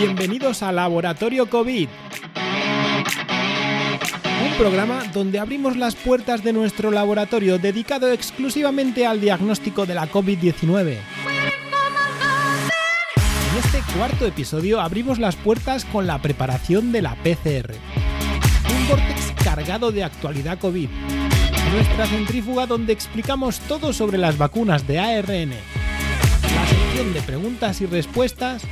Bienvenidos a Laboratorio COVID. Un programa donde abrimos las puertas de nuestro laboratorio dedicado exclusivamente al diagnóstico de la COVID-19. En este cuarto episodio abrimos las puertas con la preparación de la PCR. Un vortex cargado de actualidad COVID. Nuestra centrífuga donde explicamos todo sobre las vacunas de ARN. La sección de preguntas y respuestas.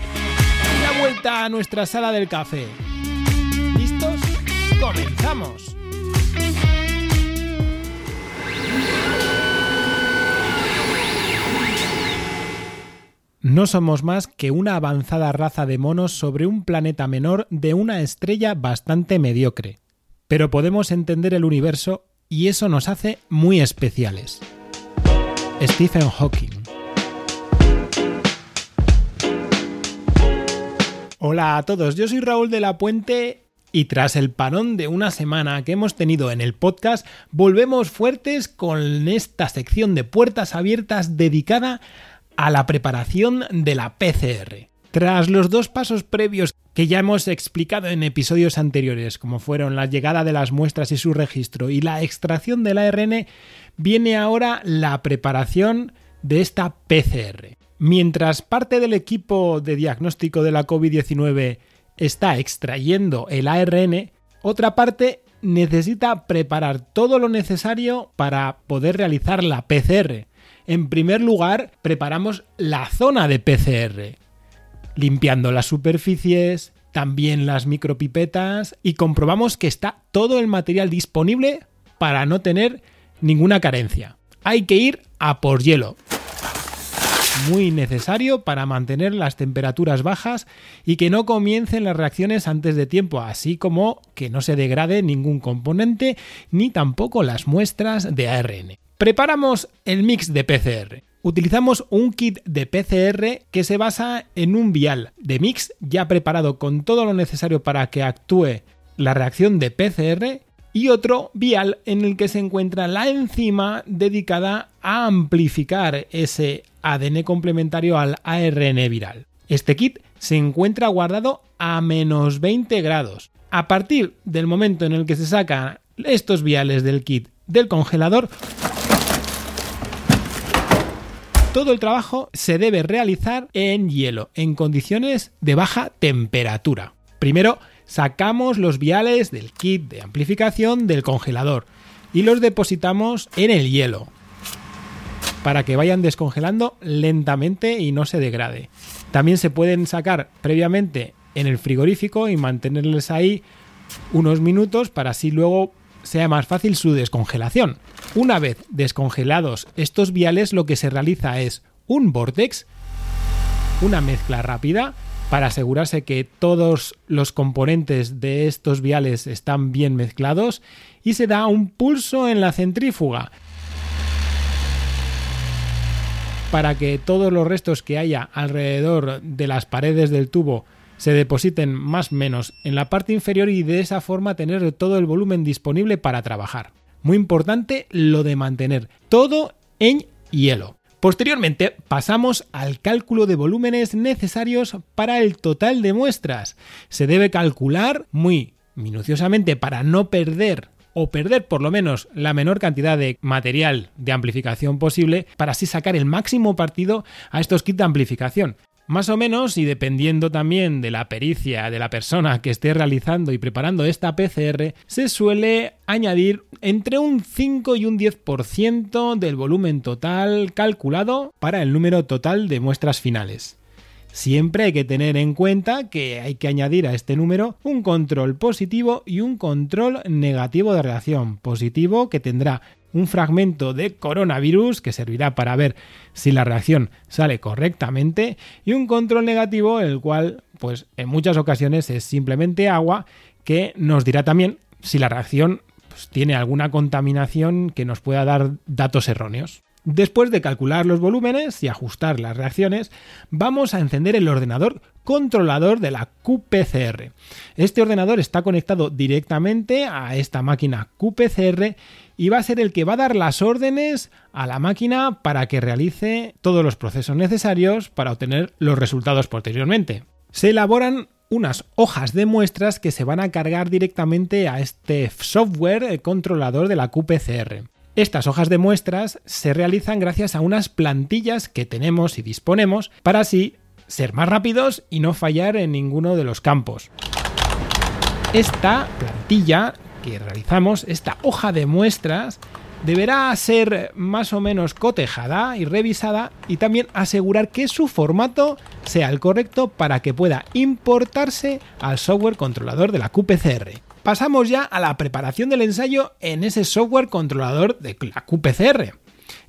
Vuelta a nuestra sala del café. ¿Listos? ¡Comenzamos! No somos más que una avanzada raza de monos sobre un planeta menor de una estrella bastante mediocre. Pero podemos entender el universo y eso nos hace muy especiales. Stephen Hawking. Hola a todos, yo soy Raúl de la Puente y tras el parón de una semana que hemos tenido en el podcast, volvemos fuertes con esta sección de puertas abiertas dedicada a la preparación de la PCR. Tras los dos pasos previos que ya hemos explicado en episodios anteriores, como fueron la llegada de las muestras y su registro y la extracción del ARN, viene ahora la preparación de esta PCR. Mientras parte del equipo de diagnóstico de la COVID-19 está extrayendo el ARN, otra parte necesita preparar todo lo necesario para poder realizar la PCR. En primer lugar, preparamos la zona de PCR, limpiando las superficies, también las micropipetas y comprobamos que está todo el material disponible para no tener ninguna carencia. Hay que ir a por hielo. Muy necesario para mantener las temperaturas bajas y que no comiencen las reacciones antes de tiempo, así como que no se degrade ningún componente ni tampoco las muestras de ARN. Preparamos el mix de PCR. Utilizamos un kit de PCR que se basa en un vial de mix ya preparado con todo lo necesario para que actúe la reacción de PCR y otro vial en el que se encuentra la enzima dedicada a amplificar ese ADN complementario al ARN viral. Este kit se encuentra guardado a menos 20 grados. A partir del momento en el que se sacan estos viales del kit del congelador, todo el trabajo se debe realizar en hielo, en condiciones de baja temperatura. Primero, sacamos los viales del kit de amplificación del congelador y los depositamos en el hielo para que vayan descongelando lentamente y no se degrade. También se pueden sacar previamente en el frigorífico y mantenerles ahí unos minutos para así luego sea más fácil su descongelación. Una vez descongelados estos viales, lo que se realiza es un vortex, una mezcla rápida, para asegurarse que todos los componentes de estos viales están bien mezclados y se da un pulso en la centrífuga para que todos los restos que haya alrededor de las paredes del tubo se depositen más o menos en la parte inferior y de esa forma tener todo el volumen disponible para trabajar. Muy importante lo de mantener todo en hielo. Posteriormente pasamos al cálculo de volúmenes necesarios para el total de muestras. Se debe calcular muy minuciosamente para no perder o perder por lo menos la menor cantidad de material de amplificación posible para así sacar el máximo partido a estos kits de amplificación. Más o menos, y dependiendo también de la pericia de la persona que esté realizando y preparando esta PCR, se suele añadir entre un 5 y un 10% del volumen total calculado para el número total de muestras finales. Siempre hay que tener en cuenta que hay que añadir a este número un control positivo y un control negativo de reacción. Positivo que tendrá un fragmento de coronavirus que servirá para ver si la reacción sale correctamente y un control negativo el cual pues en muchas ocasiones es simplemente agua que nos dirá también si la reacción pues, tiene alguna contaminación que nos pueda dar datos erróneos. Después de calcular los volúmenes y ajustar las reacciones, vamos a encender el ordenador controlador de la QPCR. Este ordenador está conectado directamente a esta máquina QPCR y va a ser el que va a dar las órdenes a la máquina para que realice todos los procesos necesarios para obtener los resultados posteriormente. Se elaboran unas hojas de muestras que se van a cargar directamente a este software controlador de la QPCR. Estas hojas de muestras se realizan gracias a unas plantillas que tenemos y disponemos para así ser más rápidos y no fallar en ninguno de los campos. Esta plantilla que realizamos, esta hoja de muestras, deberá ser más o menos cotejada y revisada y también asegurar que su formato sea el correcto para que pueda importarse al software controlador de la QPCR. Pasamos ya a la preparación del ensayo en ese software controlador de la QPCR.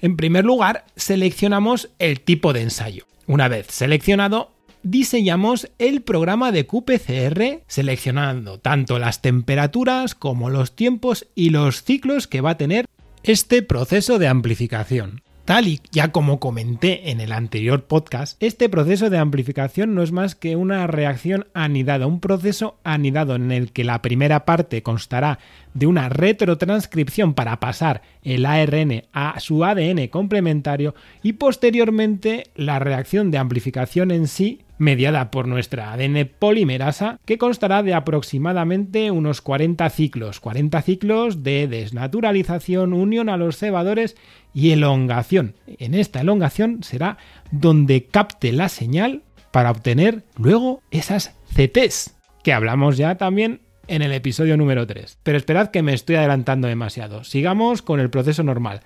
En primer lugar, seleccionamos el tipo de ensayo. Una vez seleccionado, diseñamos el programa de QPCR seleccionando tanto las temperaturas como los tiempos y los ciclos que va a tener este proceso de amplificación. Tal y ya como comenté en el anterior podcast, este proceso de amplificación no es más que una reacción anidada, un proceso anidado en el que la primera parte constará de una retrotranscripción para pasar el ARN a su ADN complementario y posteriormente la reacción de amplificación en sí mediada por nuestra ADN polimerasa, que constará de aproximadamente unos 40 ciclos, 40 ciclos de desnaturalización, unión a los cebadores y elongación. En esta elongación será donde capte la señal para obtener luego esas CTs, que hablamos ya también en el episodio número 3. Pero esperad que me estoy adelantando demasiado. Sigamos con el proceso normal.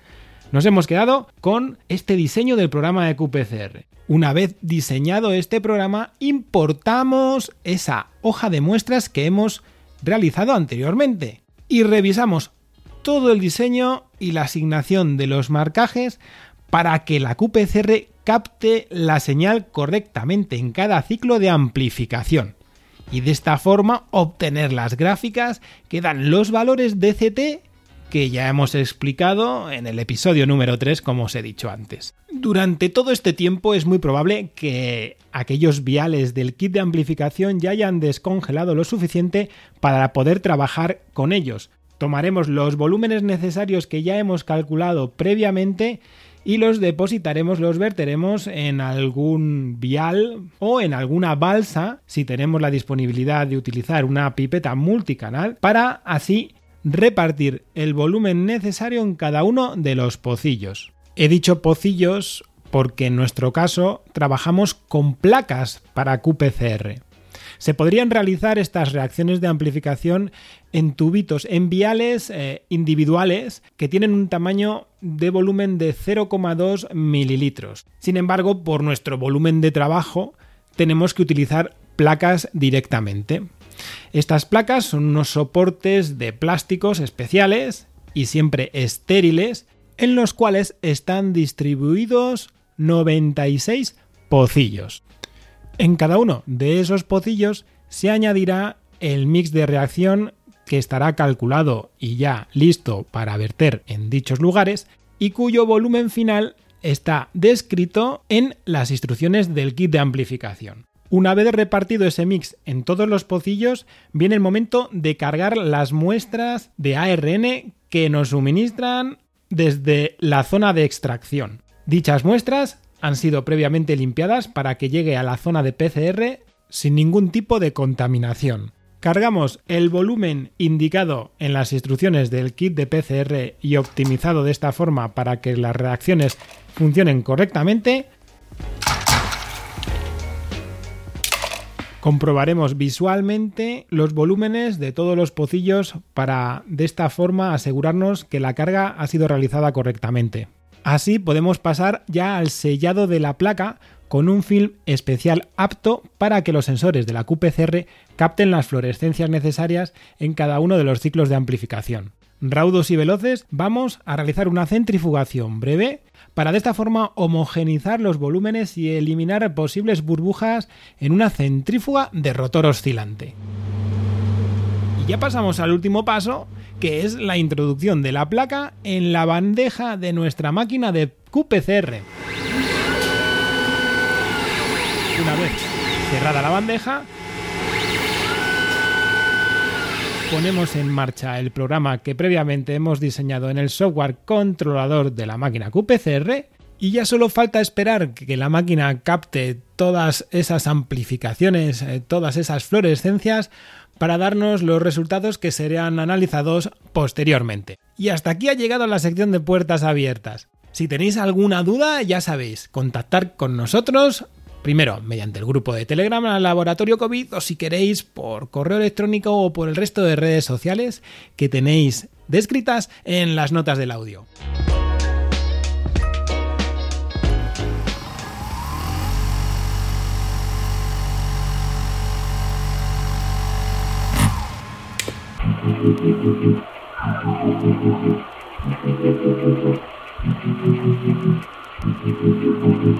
Nos hemos quedado con este diseño del programa de QPCR. Una vez diseñado este programa, importamos esa hoja de muestras que hemos realizado anteriormente y revisamos todo el diseño y la asignación de los marcajes para que la QPCR capte la señal correctamente en cada ciclo de amplificación y de esta forma obtener las gráficas que dan los valores DCT que ya hemos explicado en el episodio número 3 como os he dicho antes. Durante todo este tiempo es muy probable que aquellos viales del kit de amplificación ya hayan descongelado lo suficiente para poder trabajar con ellos. Tomaremos los volúmenes necesarios que ya hemos calculado previamente y los depositaremos, los verteremos en algún vial o en alguna balsa si tenemos la disponibilidad de utilizar una pipeta multicanal para así repartir el volumen necesario en cada uno de los pocillos. He dicho pocillos porque en nuestro caso trabajamos con placas para QPCR. Se podrían realizar estas reacciones de amplificación en tubitos, en viales eh, individuales que tienen un tamaño de volumen de 0,2 mililitros. Sin embargo, por nuestro volumen de trabajo, tenemos que utilizar placas directamente. Estas placas son unos soportes de plásticos especiales y siempre estériles en los cuales están distribuidos 96 pocillos. En cada uno de esos pocillos se añadirá el mix de reacción que estará calculado y ya listo para verter en dichos lugares y cuyo volumen final está descrito en las instrucciones del kit de amplificación. Una vez repartido ese mix en todos los pocillos, viene el momento de cargar las muestras de ARN que nos suministran desde la zona de extracción. Dichas muestras han sido previamente limpiadas para que llegue a la zona de PCR sin ningún tipo de contaminación. Cargamos el volumen indicado en las instrucciones del kit de PCR y optimizado de esta forma para que las reacciones funcionen correctamente Comprobaremos visualmente los volúmenes de todos los pocillos para de esta forma asegurarnos que la carga ha sido realizada correctamente. Así podemos pasar ya al sellado de la placa con un film especial apto para que los sensores de la QPCR capten las fluorescencias necesarias en cada uno de los ciclos de amplificación. Raudos y veloces, vamos a realizar una centrifugación breve para de esta forma homogenizar los volúmenes y eliminar posibles burbujas en una centrífuga de rotor oscilante. Y ya pasamos al último paso, que es la introducción de la placa en la bandeja de nuestra máquina de QPCR. Una vez cerrada la bandeja, ponemos en marcha el programa que previamente hemos diseñado en el software controlador de la máquina QPCR Y ya solo falta esperar que la máquina capte todas esas amplificaciones, eh, todas esas fluorescencias, para darnos los resultados que serían analizados posteriormente. Y hasta aquí ha llegado la sección de puertas abiertas. Si tenéis alguna duda, ya sabéis, contactar con nosotros Primero, mediante el grupo de Telegram al Laboratorio COVID o si queréis por correo electrónico o por el resto de redes sociales que tenéis descritas en las notas del audio.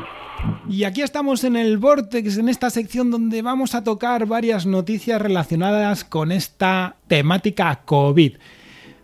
Y aquí estamos en el Vortex, en esta sección donde vamos a tocar varias noticias relacionadas con esta temática COVID.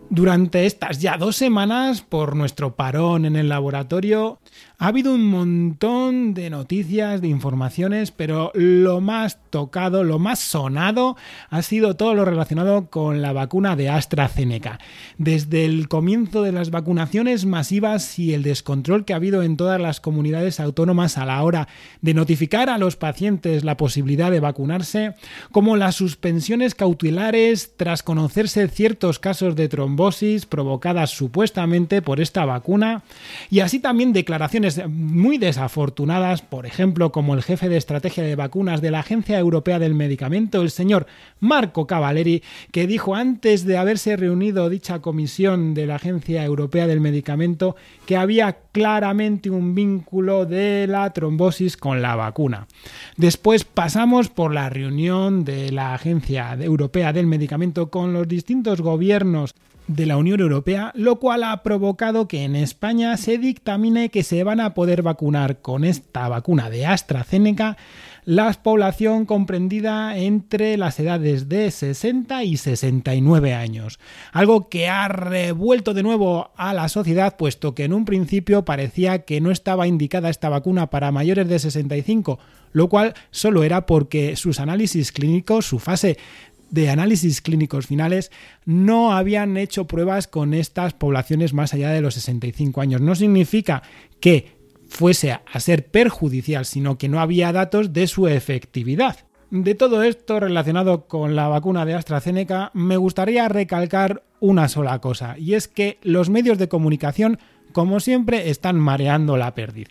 Durante estas ya dos semanas, por nuestro parón en el laboratorio, ha habido un montón de noticias, de informaciones, pero lo más tocado, lo más sonado ha sido todo lo relacionado con la vacuna de AstraZeneca. Desde el comienzo de las vacunaciones masivas y el descontrol que ha habido en todas las comunidades autónomas a la hora de notificar a los pacientes la posibilidad de vacunarse, como las suspensiones cautelares tras conocerse ciertos casos de trombosis provocadas supuestamente por esta vacuna, y así también declaraciones muy desafortunadas, por ejemplo, como el jefe de estrategia de vacunas de la Agencia Europea del Medicamento, el señor Marco Cavaleri, que dijo antes de haberse reunido dicha comisión de la Agencia Europea del Medicamento que había claramente un vínculo de la trombosis con la vacuna. Después pasamos por la reunión de la Agencia Europea del Medicamento con los distintos gobiernos de la Unión Europea, lo cual ha provocado que en España se dictamine que se van a poder vacunar con esta vacuna de AstraZeneca la población comprendida entre las edades de 60 y 69 años. Algo que ha revuelto de nuevo a la sociedad, puesto que en un principio parecía que no estaba indicada esta vacuna para mayores de 65, lo cual solo era porque sus análisis clínicos, su fase de análisis clínicos finales no habían hecho pruebas con estas poblaciones más allá de los 65 años. No significa que fuese a ser perjudicial, sino que no había datos de su efectividad. De todo esto relacionado con la vacuna de AstraZeneca, me gustaría recalcar una sola cosa, y es que los medios de comunicación, como siempre, están mareando la perdiz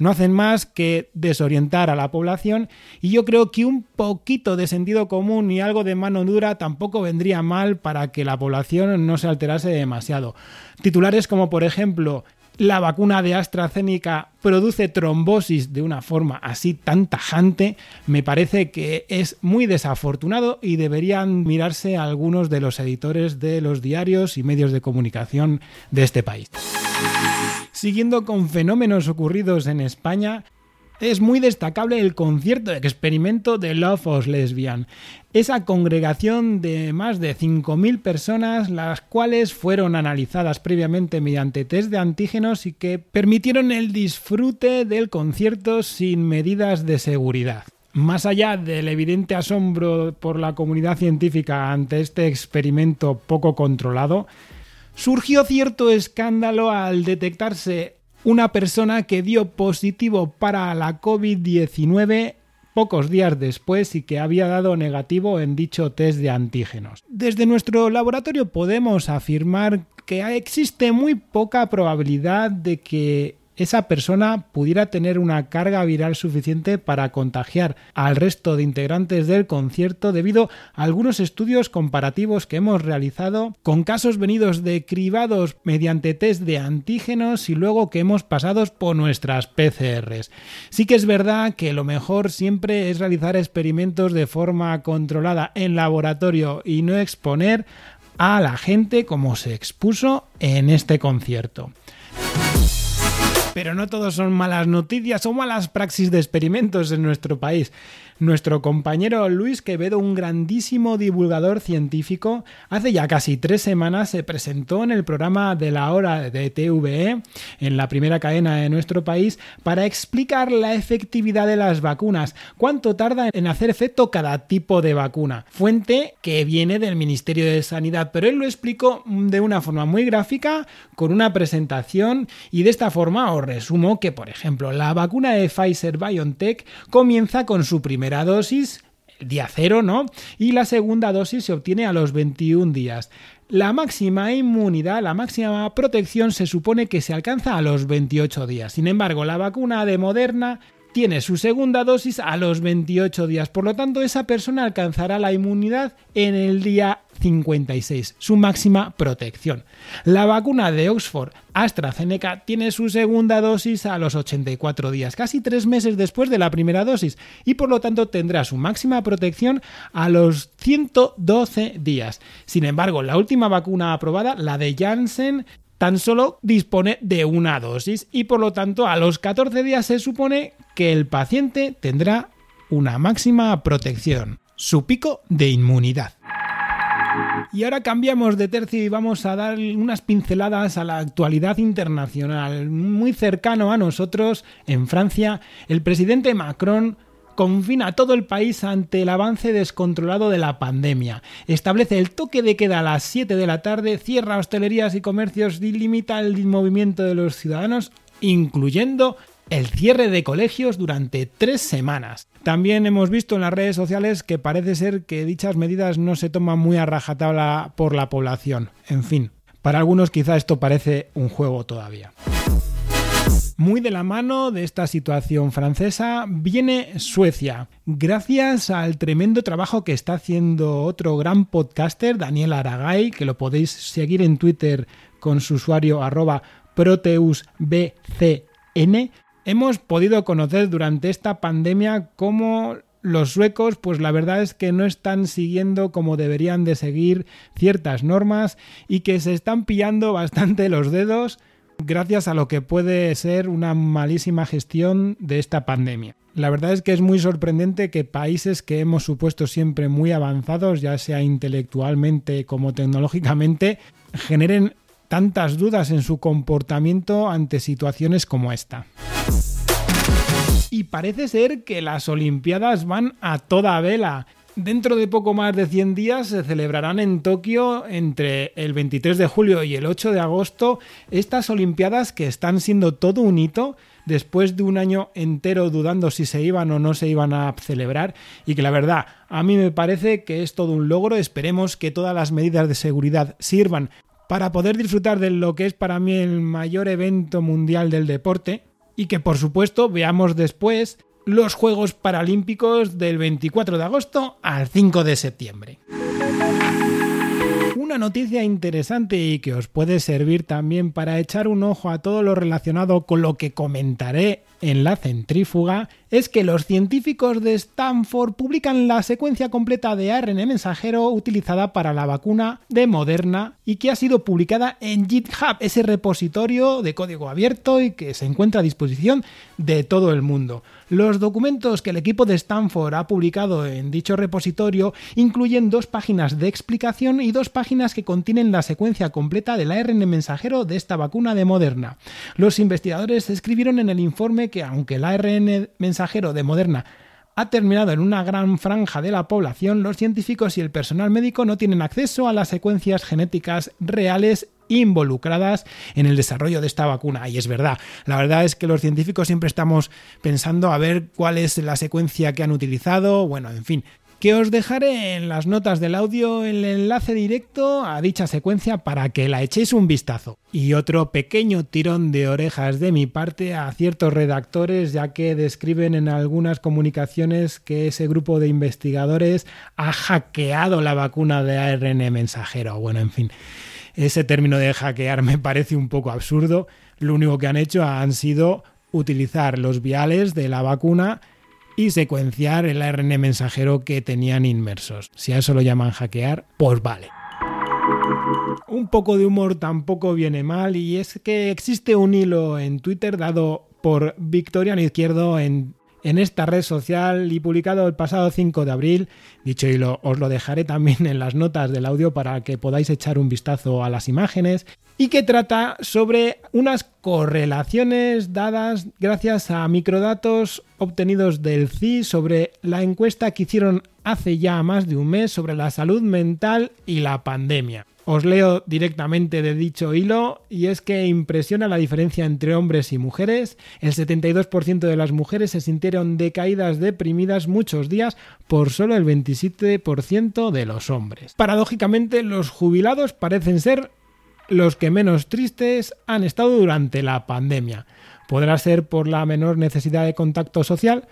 no hacen más que desorientar a la población y yo creo que un poquito de sentido común y algo de mano dura tampoco vendría mal para que la población no se alterase demasiado. Titulares como por ejemplo la vacuna de AstraZeneca produce trombosis de una forma así tan tajante, me parece que es muy desafortunado y deberían mirarse algunos de los editores de los diarios y medios de comunicación de este país. Siguiendo con fenómenos ocurridos en España, es muy destacable el concierto de experimento de Love of Lesbian, esa congregación de más de 5.000 personas, las cuales fueron analizadas previamente mediante test de antígenos y que permitieron el disfrute del concierto sin medidas de seguridad. Más allá del evidente asombro por la comunidad científica ante este experimento poco controlado, surgió cierto escándalo al detectarse una persona que dio positivo para la COVID-19 pocos días después y que había dado negativo en dicho test de antígenos. Desde nuestro laboratorio podemos afirmar que existe muy poca probabilidad de que esa persona pudiera tener una carga viral suficiente para contagiar al resto de integrantes del concierto debido a algunos estudios comparativos que hemos realizado con casos venidos de cribados mediante test de antígenos y luego que hemos pasado por nuestras PCRs. Sí que es verdad que lo mejor siempre es realizar experimentos de forma controlada en laboratorio y no exponer a la gente como se expuso en este concierto. Pero no todos son malas noticias o malas praxis de experimentos en nuestro país. Nuestro compañero Luis Quevedo, un grandísimo divulgador científico, hace ya casi tres semanas se presentó en el programa de la hora de TVE, en la primera cadena de nuestro país, para explicar la efectividad de las vacunas, cuánto tarda en hacer efecto cada tipo de vacuna. Fuente que viene del Ministerio de Sanidad, pero él lo explicó de una forma muy gráfica, con una presentación, y de esta forma os resumo que, por ejemplo, la vacuna de Pfizer BioNTech comienza con su dosis día cero, ¿no? Y la segunda dosis se obtiene a los 21 días. La máxima inmunidad, la máxima protección se supone que se alcanza a los 28 días. Sin embargo, la vacuna de Moderna tiene su segunda dosis a los 28 días. Por lo tanto, esa persona alcanzará la inmunidad en el día 56, su máxima protección. La vacuna de Oxford AstraZeneca tiene su segunda dosis a los 84 días, casi tres meses después de la primera dosis, y por lo tanto tendrá su máxima protección a los 112 días. Sin embargo, la última vacuna aprobada, la de Janssen, tan solo dispone de una dosis y por lo tanto a los 14 días se supone que el paciente tendrá una máxima protección, su pico de inmunidad. Y ahora cambiamos de tercio y vamos a dar unas pinceladas a la actualidad internacional. Muy cercano a nosotros, en Francia, el presidente Macron confina todo el país ante el avance descontrolado de la pandemia. Establece el toque de queda a las 7 de la tarde, cierra hostelerías y comercios y limita el movimiento de los ciudadanos, incluyendo el cierre de colegios durante tres semanas. También hemos visto en las redes sociales que parece ser que dichas medidas no se toman muy a rajatabla por la población. En fin, para algunos quizá esto parece un juego todavía. Muy de la mano de esta situación francesa viene Suecia, gracias al tremendo trabajo que está haciendo otro gran podcaster, Daniel Aragay, que lo podéis seguir en Twitter con su usuario arroba proteusbcn. Hemos podido conocer durante esta pandemia cómo los suecos, pues la verdad es que no están siguiendo como deberían de seguir ciertas normas y que se están pillando bastante los dedos gracias a lo que puede ser una malísima gestión de esta pandemia. La verdad es que es muy sorprendente que países que hemos supuesto siempre muy avanzados, ya sea intelectualmente como tecnológicamente, generen tantas dudas en su comportamiento ante situaciones como esta. Y parece ser que las Olimpiadas van a toda vela. Dentro de poco más de 100 días se celebrarán en Tokio entre el 23 de julio y el 8 de agosto estas Olimpiadas que están siendo todo un hito después de un año entero dudando si se iban o no se iban a celebrar y que la verdad a mí me parece que es todo un logro. Esperemos que todas las medidas de seguridad sirvan para poder disfrutar de lo que es para mí el mayor evento mundial del deporte y que por supuesto veamos después los Juegos Paralímpicos del 24 de agosto al 5 de septiembre. Una noticia interesante y que os puede servir también para echar un ojo a todo lo relacionado con lo que comentaré en la centrífuga es que los científicos de Stanford publican la secuencia completa de ARN mensajero utilizada para la vacuna de Moderna y que ha sido publicada en GitHub, ese repositorio de código abierto y que se encuentra a disposición de todo el mundo. Los documentos que el equipo de Stanford ha publicado en dicho repositorio incluyen dos páginas de explicación y dos páginas que contienen la secuencia completa del ARN mensajero de esta vacuna de Moderna. Los investigadores escribieron en el informe que aunque el ARN mensajero de Moderna. Ha terminado en una gran franja de la población, los científicos y el personal médico no tienen acceso a las secuencias genéticas reales involucradas en el desarrollo de esta vacuna. Y es verdad, la verdad es que los científicos siempre estamos pensando a ver cuál es la secuencia que han utilizado, bueno, en fin, que os dejaré en las notas del audio el enlace directo a dicha secuencia para que la echéis un vistazo. Y otro pequeño tirón de orejas de mi parte a ciertos redactores ya que describen en algunas comunicaciones que ese grupo de investigadores ha hackeado la vacuna de ARN mensajero. Bueno, en fin, ese término de hackear me parece un poco absurdo. Lo único que han hecho han sido utilizar los viales de la vacuna y secuenciar el ARN mensajero que tenían inmersos. Si a eso lo llaman hackear, pues vale. Un poco de humor tampoco viene mal y es que existe un hilo en Twitter dado por Victoriano Izquierdo en, en esta red social y publicado el pasado 5 de abril. Dicho hilo os lo dejaré también en las notas del audio para que podáis echar un vistazo a las imágenes y que trata sobre unas correlaciones dadas gracias a microdatos obtenidos del CI sobre la encuesta que hicieron hace ya más de un mes sobre la salud mental y la pandemia. Os leo directamente de dicho hilo y es que impresiona la diferencia entre hombres y mujeres. El 72% de las mujeres se sintieron decaídas, deprimidas muchos días por solo el 27% de los hombres. Paradójicamente, los jubilados parecen ser los que menos tristes han estado durante la pandemia. Podrá ser por la menor necesidad de contacto social,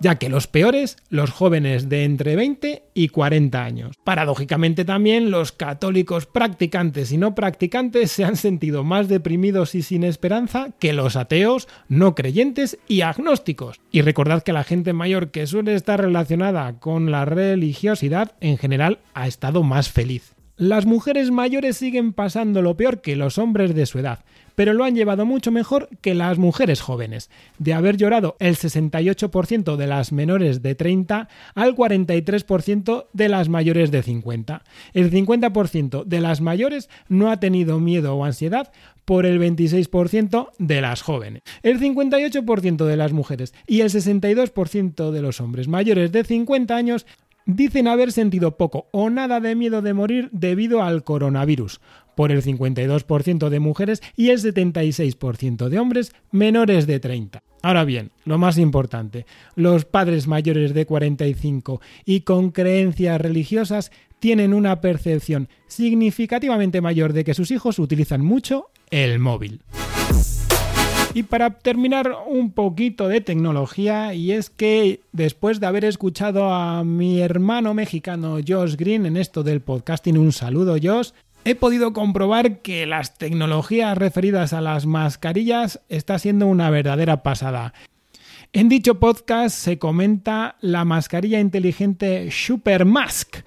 ya que los peores, los jóvenes de entre 20 y 40 años. Paradójicamente también los católicos practicantes y no practicantes se han sentido más deprimidos y sin esperanza que los ateos, no creyentes y agnósticos. Y recordad que la gente mayor que suele estar relacionada con la religiosidad en general ha estado más feliz. Las mujeres mayores siguen pasando lo peor que los hombres de su edad, pero lo han llevado mucho mejor que las mujeres jóvenes. De haber llorado el 68% de las menores de 30 al 43% de las mayores de 50. El 50% de las mayores no ha tenido miedo o ansiedad por el 26% de las jóvenes. El 58% de las mujeres y el 62% de los hombres mayores de 50 años dicen haber sentido poco o nada de miedo de morir debido al coronavirus, por el 52% de mujeres y el 76% de hombres menores de 30. Ahora bien, lo más importante, los padres mayores de 45 y con creencias religiosas tienen una percepción significativamente mayor de que sus hijos utilizan mucho el móvil. Y para terminar un poquito de tecnología, y es que después de haber escuchado a mi hermano mexicano Josh Green en esto del podcasting, un saludo Josh, he podido comprobar que las tecnologías referidas a las mascarillas está siendo una verdadera pasada. En dicho podcast se comenta la mascarilla inteligente Supermask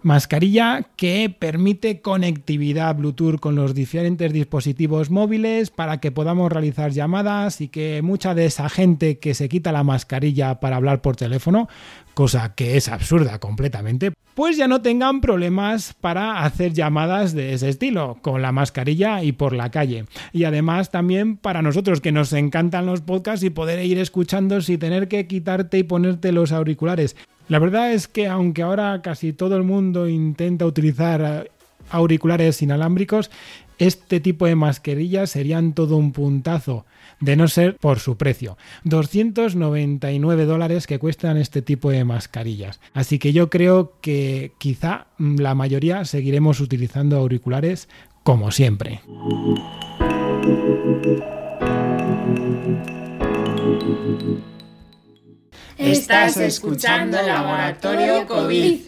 Mascarilla que permite conectividad Bluetooth con los diferentes dispositivos móviles para que podamos realizar llamadas y que mucha de esa gente que se quita la mascarilla para hablar por teléfono, cosa que es absurda completamente, pues ya no tengan problemas para hacer llamadas de ese estilo, con la mascarilla y por la calle. Y además también para nosotros que nos encantan los podcasts y poder ir escuchando sin tener que quitarte y ponerte los auriculares. La verdad es que aunque ahora casi todo el mundo intenta utilizar eh, auriculares inalámbricos, este tipo de mascarillas serían todo un puntazo, de no ser por su precio. 299 dólares que cuestan este tipo de mascarillas. Así que yo creo que quizá la mayoría seguiremos utilizando auriculares como siempre. Estás escuchando Laboratorio COVID.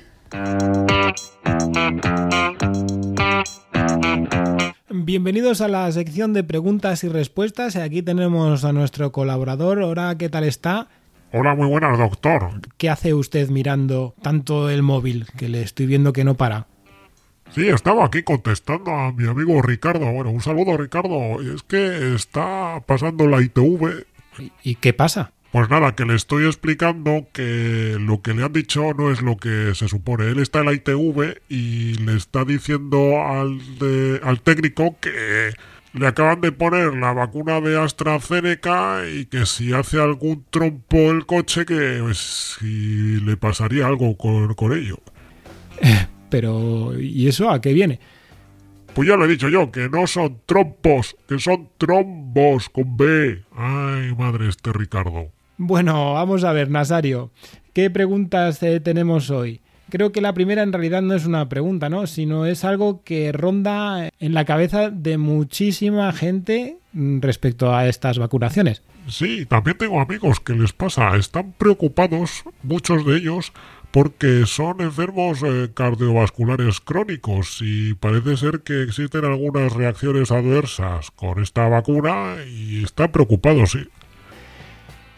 Bienvenidos a la sección de preguntas y respuestas. Aquí tenemos a nuestro colaborador. Hola, ¿qué tal está? Hola, muy buenas, doctor. ¿Qué hace usted mirando tanto el móvil que le estoy viendo que no para? Sí, estaba aquí contestando a mi amigo Ricardo. Bueno, un saludo, Ricardo. Es que está pasando la ITV. ¿Y qué pasa? Pues nada, que le estoy explicando que lo que le han dicho no es lo que se supone. Él está en la ITV y le está diciendo al, al técnico que le acaban de poner la vacuna de AstraZeneca y que si hace algún trompo el coche que pues, si le pasaría algo con, con ello. Pero, ¿y eso a qué viene? Pues ya lo he dicho yo, que no son trompos, que son trombos con B. Ay, madre este Ricardo. Bueno, vamos a ver, Nazario, ¿qué preguntas eh, tenemos hoy? Creo que la primera en realidad no es una pregunta, ¿no? Sino es algo que ronda en la cabeza de muchísima gente respecto a estas vacunaciones. Sí, también tengo amigos que les pasa, están preocupados, muchos de ellos, porque son enfermos eh, cardiovasculares crónicos y parece ser que existen algunas reacciones adversas con esta vacuna y están preocupados, sí.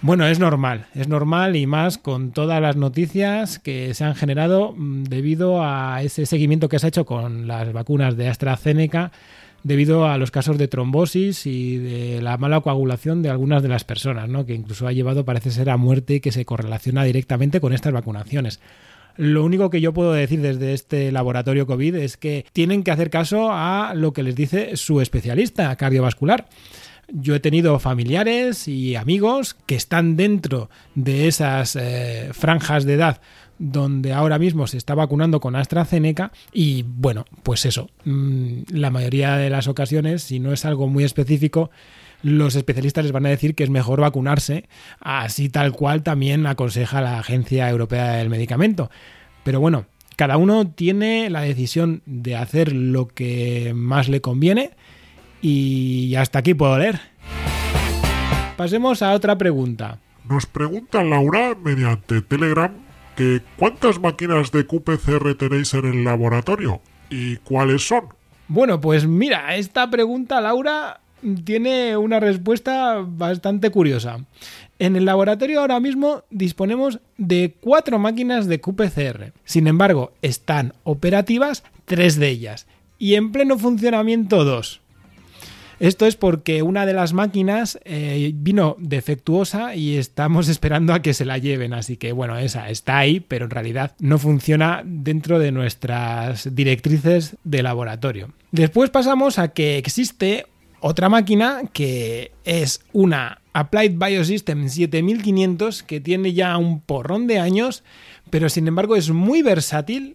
Bueno, es normal, es normal y más con todas las noticias que se han generado mm, debido a ese seguimiento que se ha hecho con las vacunas de AstraZeneca, debido a los casos de trombosis y de la mala coagulación de algunas de las personas, ¿no? que incluso ha llevado, parece ser, a muerte que se correlaciona directamente con estas vacunaciones. Lo único que yo puedo decir desde este laboratorio COVID es que tienen que hacer caso a lo que les dice su especialista cardiovascular Yo he tenido familiares y amigos que están dentro de esas eh, franjas de edad donde ahora mismo se está vacunando con AstraZeneca y bueno, pues eso, mm, la mayoría de las ocasiones, si no es algo muy específico, los especialistas les van a decir que es mejor vacunarse, así tal cual también aconseja la Agencia Europea del Medicamento. Pero bueno, cada uno tiene la decisión de hacer lo que más le conviene y hasta aquí puedo leer. Pasemos a otra pregunta. Nos pregunta Laura mediante Telegram que cuántas máquinas de QPCR tenéis en el laboratorio y cuáles son. Bueno, pues mira, esta pregunta, Laura, tiene una respuesta bastante curiosa. En el laboratorio ahora mismo disponemos de cuatro máquinas de QPCR. Sin embargo, están operativas tres de ellas y en pleno funcionamiento dos. Esto es porque una de las máquinas eh, vino defectuosa y estamos esperando a que se la lleven. Así que bueno, esa está ahí, pero en realidad no funciona dentro de nuestras directrices de laboratorio. Después pasamos a que existe otra máquina que es una Applied Biosystem 7500 que tiene ya un porrón de años, pero sin embargo es muy versátil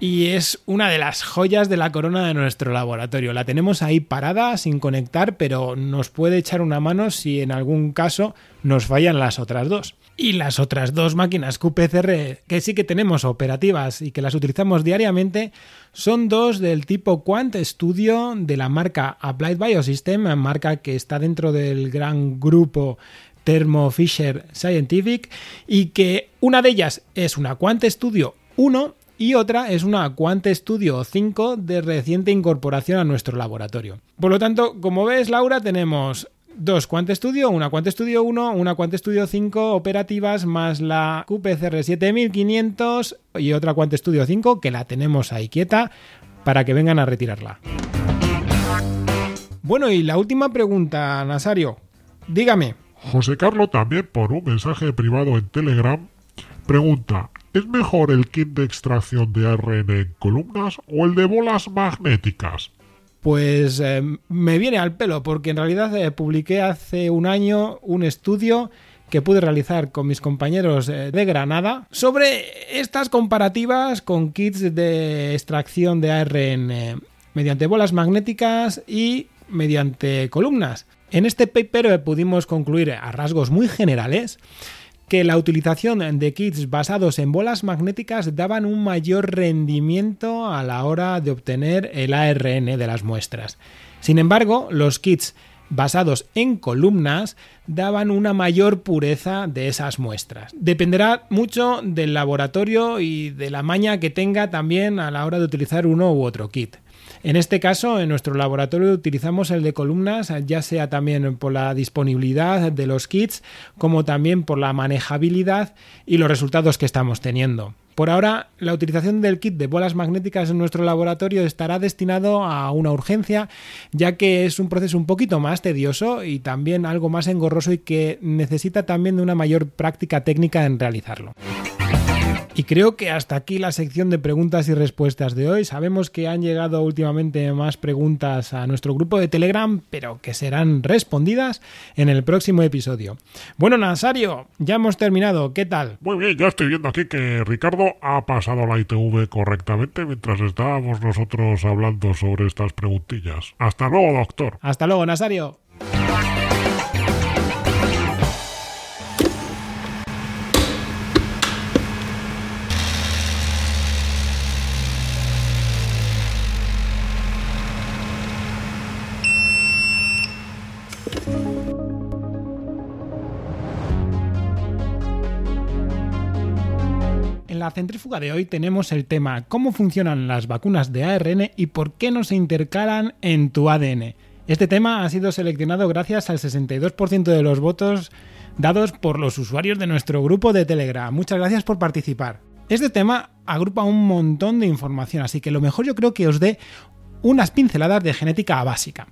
y es una de las joyas de la corona de nuestro laboratorio. La tenemos ahí parada, sin conectar, pero nos puede echar una mano si en algún caso nos fallan las otras dos. Y las otras dos máquinas QPCR que sí que tenemos operativas y que las utilizamos diariamente son dos del tipo Quant Studio de la marca Applied Biosystem, marca que está dentro del gran grupo Thermo Fisher Scientific y que una de ellas es una Quant Studio 1 y otra es una Quant Studio 5 de reciente incorporación a nuestro laboratorio. Por lo tanto, como ves, Laura, tenemos dos Quant Studio, una Quant Studio 1, una Quant Studio 5 operativas, más la QPCR 7500 y otra Quant Studio 5 que la tenemos ahí quieta para que vengan a retirarla. Bueno, y la última pregunta, Nasario. Dígame. José Carlos también por un mensaje privado en Telegram pregunta, ¿Es mejor el kit de extracción de ARN en columnas o el de bolas magnéticas? Pues eh, me viene al pelo porque en realidad eh, publiqué hace un año un estudio que pude realizar con mis compañeros eh, de Granada sobre estas comparativas con kits de extracción de ARN mediante bolas magnéticas y mediante columnas. En este paper pudimos concluir a rasgos muy generales que la utilización de kits basados en bolas magnéticas daban un mayor rendimiento a la hora de obtener el ARN de las muestras. Sin embargo, los kits basados en columnas daban una mayor pureza de esas muestras. Dependerá mucho del laboratorio y de la maña que tenga también a la hora de utilizar uno u otro kit. En este caso, en nuestro laboratorio utilizamos el de columnas, ya sea también por la disponibilidad de los kits, como también por la manejabilidad y los resultados que estamos teniendo. Por ahora, la utilización del kit de bolas magnéticas en nuestro laboratorio estará destinado a una urgencia, ya que es un proceso un poquito más tedioso y también algo más engorroso y que necesita también de una mayor práctica técnica en realizarlo. Y creo que hasta aquí la sección de preguntas y respuestas de hoy. Sabemos que han llegado últimamente más preguntas a nuestro grupo de Telegram, pero que serán respondidas en el próximo episodio. Bueno, Nazario, ya hemos terminado. ¿Qué tal? Muy bien, ya estoy viendo aquí que Ricardo ha pasado la ITV correctamente mientras estábamos nosotros hablando sobre estas preguntillas. Hasta luego, doctor. Hasta luego, Nazario. La centrífuga de hoy tenemos el tema cómo funcionan las vacunas de ARN y por qué no se intercalan en tu ADN. Este tema ha sido seleccionado gracias al 62% de los votos dados por los usuarios de nuestro grupo de Telegram. Muchas gracias por participar. Este tema agrupa un montón de información, así que lo mejor yo creo que os dé unas pinceladas de genética básica.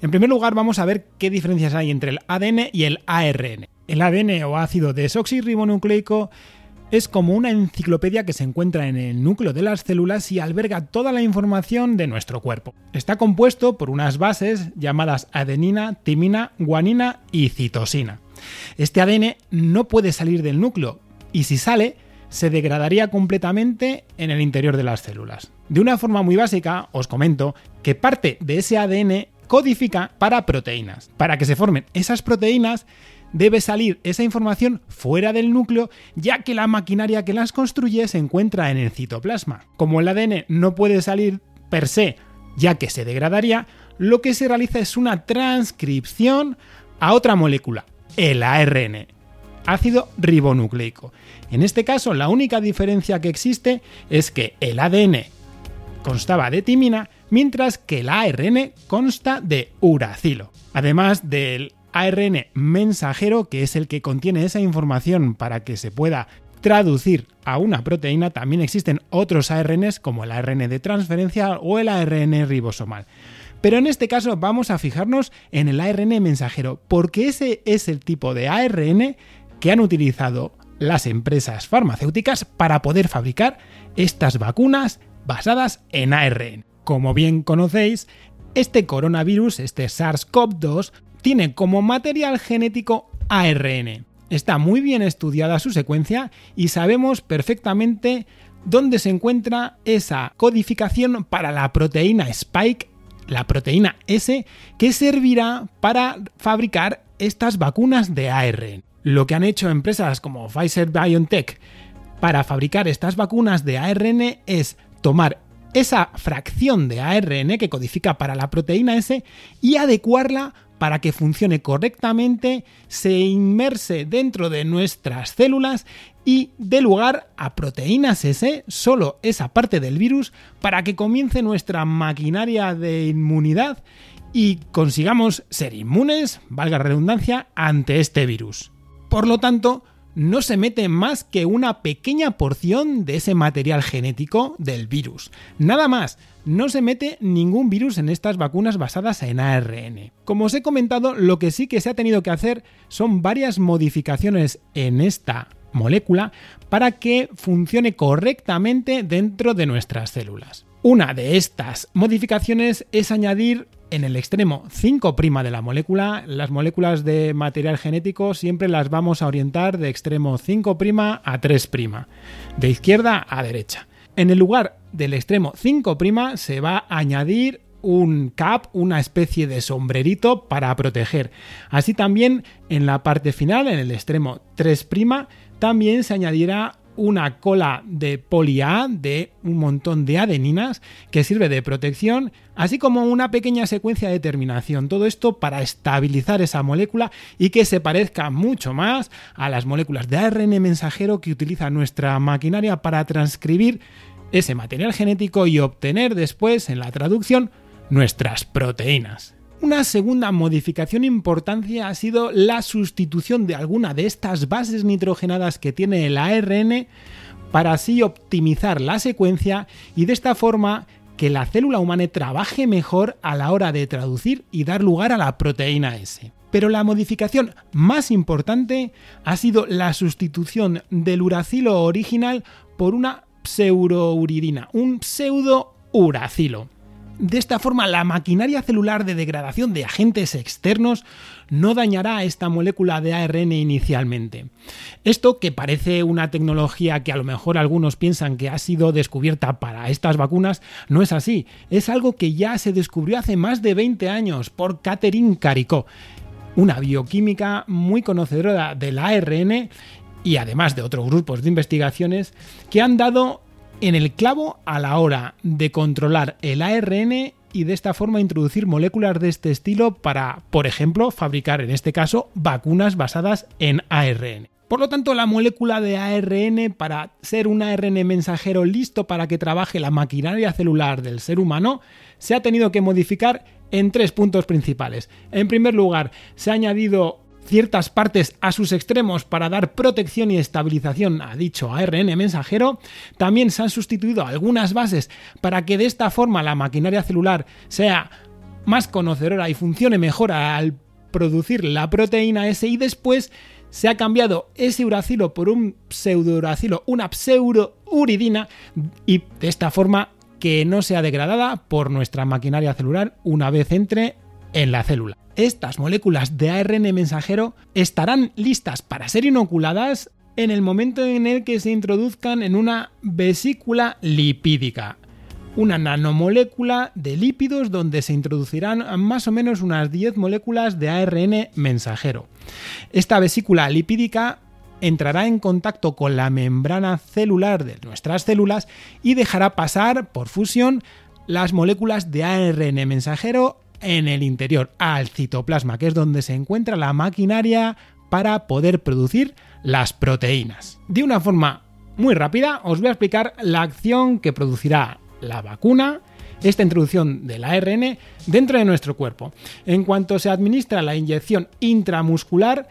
En primer lugar, vamos a ver qué diferencias hay entre el ADN y el ARN. El ADN o ácido desoxirribonucleico es como una enciclopedia que se encuentra en el núcleo de las células y alberga toda la información de nuestro cuerpo. Está compuesto por unas bases llamadas adenina, timina, guanina y citosina. Este ADN no puede salir del núcleo y si sale, se degradaría completamente en el interior de las células. De una forma muy básica, os comento que parte de ese ADN codifica para proteínas. Para que se formen esas proteínas, debe salir esa información fuera del núcleo, ya que la maquinaria que las construye se encuentra en el citoplasma. Como el ADN no puede salir per se, ya que se degradaría, lo que se realiza es una transcripción a otra molécula, el ARN, ácido ribonucleico. En este caso, la única diferencia que existe es que el ADN constaba de timina, mientras que el ARN consta de uracilo. Además del ARN mensajero, que es el que contiene esa información para que se pueda traducir a una proteína, también existen otros ARNs como el ARN de transferencia o el ARN ribosomal. Pero en este caso vamos a fijarnos en el ARN mensajero, porque ese es el tipo de ARN que han utilizado las empresas farmacéuticas para poder fabricar estas vacunas basadas en ARN. Como bien conocéis, este coronavirus, este SARS-CoV-2, tiene como material genético ARN. Está muy bien estudiada su secuencia y sabemos perfectamente dónde se encuentra esa codificación para la proteína Spike, la proteína S, que servirá para fabricar estas vacunas de ARN. Lo que han hecho empresas como Pfizer BioNTech para fabricar estas vacunas de ARN es tomar esa fracción de ARN que codifica para la proteína S y adecuarla para que funcione correctamente, se inmerse dentro de nuestras células y dé lugar a proteínas S, solo esa parte del virus, para que comience nuestra maquinaria de inmunidad y consigamos ser inmunes, valga redundancia, ante este virus. Por lo tanto, no se mete más que una pequeña porción de ese material genético del virus. Nada más, no se mete ningún virus en estas vacunas basadas en ARN. Como os he comentado, lo que sí que se ha tenido que hacer son varias modificaciones en esta molécula para que funcione correctamente dentro de nuestras células. Una de estas modificacion'es es añadir en el extremo 5' de la molécula, las moléculas de material genético siempre las vamos a orientar de extremo 5' a 3', de izquierda a derecha. En el lugar del extremo 5' se va a añadir un cap, una especie de sombrerito para proteger. Así también en la parte final, en el extremo 3', también se añadirá una cola de poli A de un montón de adeninas que sirve de protección, así como una pequeña secuencia de terminación. Todo esto para estabilizar esa molécula y que se parezca mucho más a las moléculas de ARN mensajero que utiliza nuestra maquinaria para transcribir ese material genético y obtener después en la traducción nuestras proteínas. Una segunda modificación importante ha sido la sustitución de alguna de estas bases nitrogenadas que tiene el ARN para así optimizar la secuencia y de esta forma que la célula humana trabaje mejor a la hora de traducir y dar lugar a la proteína S. Pero la modificación más importante ha sido la sustitución del uracilo original por una pseudouridina, un pseudouracilo. De esta forma, la maquinaria celular de degradación de agentes externos no dañará a esta molécula de ARN inicialmente. Esto, que parece una tecnología que a lo mejor algunos piensan que ha sido descubierta para estas vacunas, no es así. Es algo que ya se descubrió hace más de 20 años por Catherine Caricot, una bioquímica muy conocedora del ARN y además de otros grupos de investigaciones que han dado en el clavo a la hora de controlar el ARN y de esta forma introducir moléculas de este estilo para, por ejemplo, fabricar en este caso vacunas basadas en ARN. Por lo tanto, la molécula de ARN, para ser un ARN mensajero listo para que trabaje la maquinaria celular del ser humano, se ha tenido que modificar en tres puntos principales. En primer lugar, se ha añadido ciertas partes a sus extremos para dar protección y estabilización a dicho ARN mensajero, también se han sustituido algunas bases para que de esta forma la maquinaria celular sea más conocedora y funcione mejor al producir la proteína S y después se ha cambiado ese uracilo por un pseudouracilo, una pseudouridina, y de esta forma que no sea degradada por nuestra maquinaria celular una vez entre en la célula. Estas moléculas de ARN mensajero estarán listas para ser inoculadas en el momento en el que se introduzcan en una vesícula lipídica, una nanomolécula de lípidos donde se introducirán más o menos unas 10 moléculas de ARN mensajero. Esta vesícula lipídica entrará en contacto con la membrana celular de nuestras células y dejará pasar por fusión las moléculas de ARN mensajero en el interior, al citoplasma, que es donde se encuentra la maquinaria para poder producir las proteínas. De una forma muy rápida os voy a explicar la acción que producirá la vacuna, esta introducción del ARN dentro de nuestro cuerpo. En cuanto se administra la inyección intramuscular,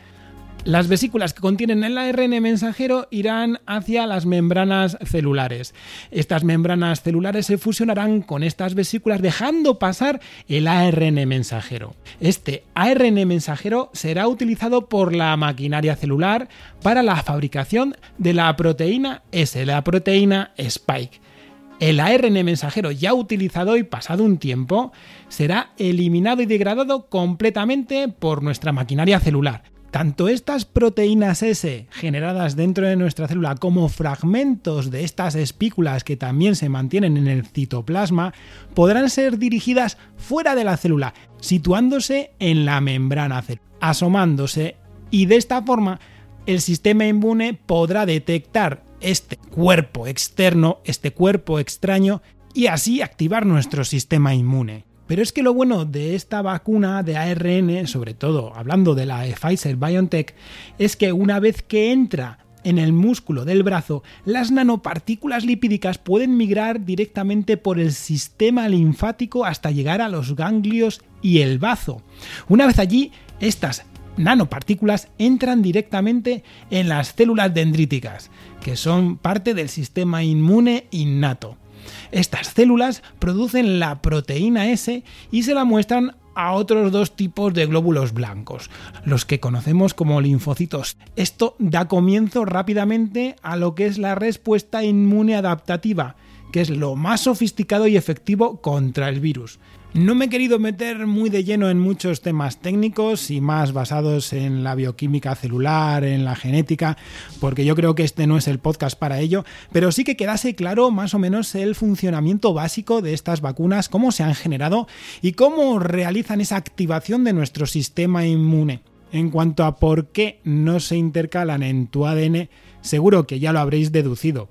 las vesículas que contienen el ARN mensajero irán hacia las membranas celulares. Estas membranas celulares se fusionarán con estas vesículas dejando pasar el ARN mensajero. Este ARN mensajero será utilizado por la maquinaria celular para la fabricación de la proteína S, la proteína Spike. El ARN mensajero ya utilizado y pasado un tiempo será eliminado y degradado completamente por nuestra maquinaria celular. Tanto estas proteínas S generadas dentro de nuestra célula como fragmentos de estas espículas que también se mantienen en el citoplasma podrán ser dirigidas fuera de la célula, situándose en la membrana celular, asomándose y de esta forma el sistema inmune podrá detectar este cuerpo externo, este cuerpo extraño y así activar nuestro sistema inmune. Pero es que lo bueno de esta vacuna de ARN, sobre todo hablando de la Pfizer BioNTech, es que una vez que entra en el músculo del brazo, las nanopartículas lipídicas pueden migrar directamente por el sistema linfático hasta llegar a los ganglios y el bazo. Una vez allí, estas nanopartículas entran directamente en las células dendríticas, que son parte del sistema inmune innato. Estas células producen la proteína S y se la muestran a otros dos tipos de glóbulos blancos, los que conocemos como linfocitos. Esto da comienzo rápidamente a lo que es la respuesta inmune adaptativa, que es lo más sofisticado y efectivo contra el virus. No me he querido meter muy de lleno en muchos temas técnicos y más basados en la bioquímica celular, en la genética, porque yo creo que este no es el podcast para ello, pero sí que quedase claro más o menos el funcionamiento básico de estas vacunas, cómo se han generado y cómo realizan esa activación de nuestro sistema inmune. En cuanto a por qué no se intercalan en tu ADN, seguro que ya lo habréis deducido.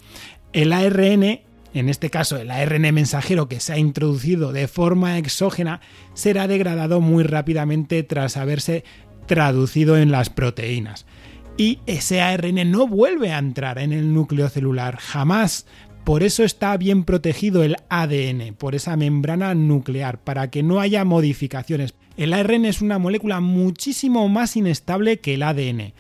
El ARN en este caso el ARN mensajero que se ha introducido de forma exógena, será degradado muy rápidamente tras haberse traducido en las proteínas. Y ese ARN no vuelve a entrar en el núcleo celular, jamás. Por eso está bien protegido el ADN, por esa membrana nuclear, para que no haya modificaciones. El ARN es una molécula muchísimo más inestable que el ADN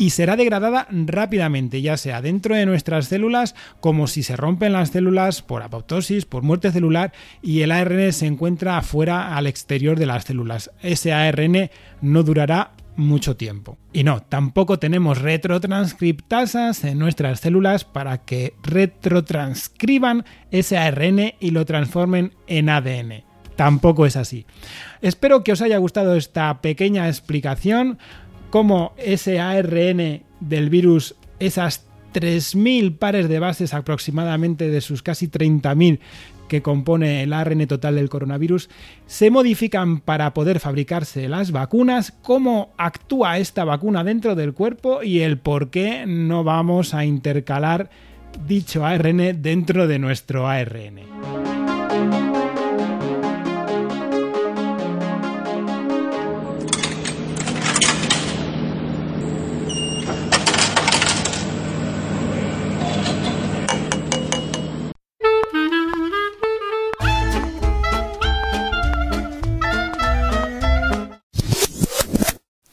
y será degradada rápidamente, ya sea dentro de nuestras células como si se rompen las células por apoptosis, por muerte celular y el ARN se encuentra afuera al exterior de las células. Ese ARN no durará mucho tiempo. Y no, tampoco tenemos retrotranscriptasas en nuestras células para que retrotranscriban ese ARN y lo transformen en ADN. Tampoco es así. Espero que os haya gustado esta pequeña explicación cómo ese ARN del virus, esas 3.000 pares de bases aproximadamente de sus casi 30.000 que compone el ARN total del coronavirus, se modifican para poder fabricarse las vacunas, cómo actúa esta vacuna dentro del cuerpo y el por qué no vamos a intercalar dicho ARN dentro de nuestro ARN.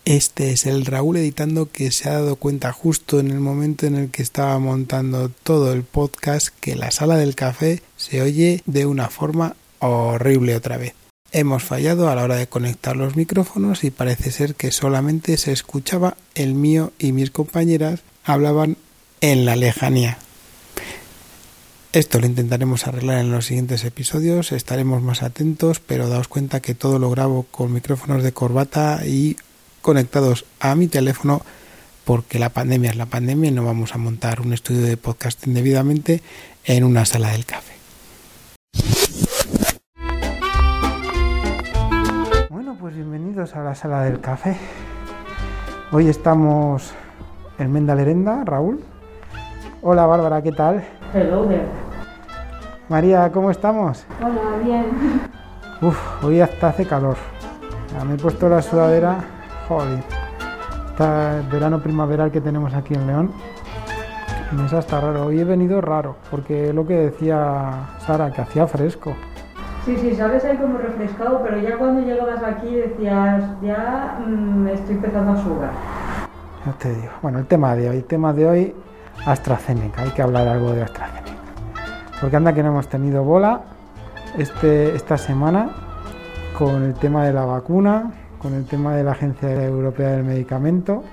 Este es el Raúl editando que se ha dado cuenta justo en el momento en el que estaba montando todo el podcast que la sala del café se oye de una forma horrible otra vez. Hemos fallado a la hora de conectar los micrófonos y parece ser que solamente se escuchaba el mío y mis compañeras hablaban en la lejanía. Esto lo intentaremos arreglar en los siguientes episodios, estaremos más atentos, pero daos cuenta que todo lo grabo con micrófonos de corbata y conectados a mi teléfono porque la pandemia es la pandemia y no vamos a montar un estudio de podcasting debidamente en una sala del café. Bueno, pues bienvenidos a la sala del café. Hoy estamos en Menda Lerenda, Raúl. Hola Bárbara, ¿qué tal? Hello there. María, ¿cómo estamos? Hola, bien. Uf, hoy hasta hace calor. Ya me he puesto la sudadera. Joder. Está el verano primaveral que tenemos aquí en León. Mesa está raro. Hoy he venido raro, porque lo que decía Sara, que hacía fresco. Sí, sí, sabes ahí como refrescado, pero ya cuando llegabas aquí decías, ya mm, estoy empezando a sudar. Ya te digo. Bueno, el tema de hoy, el tema de hoy, AstraZeneca. Hay que hablar algo de AstraZeneca. Porque anda que no hemos tenido bola este, esta semana con el tema de la vacuna, con el tema de la Agencia Europea del Medicamento,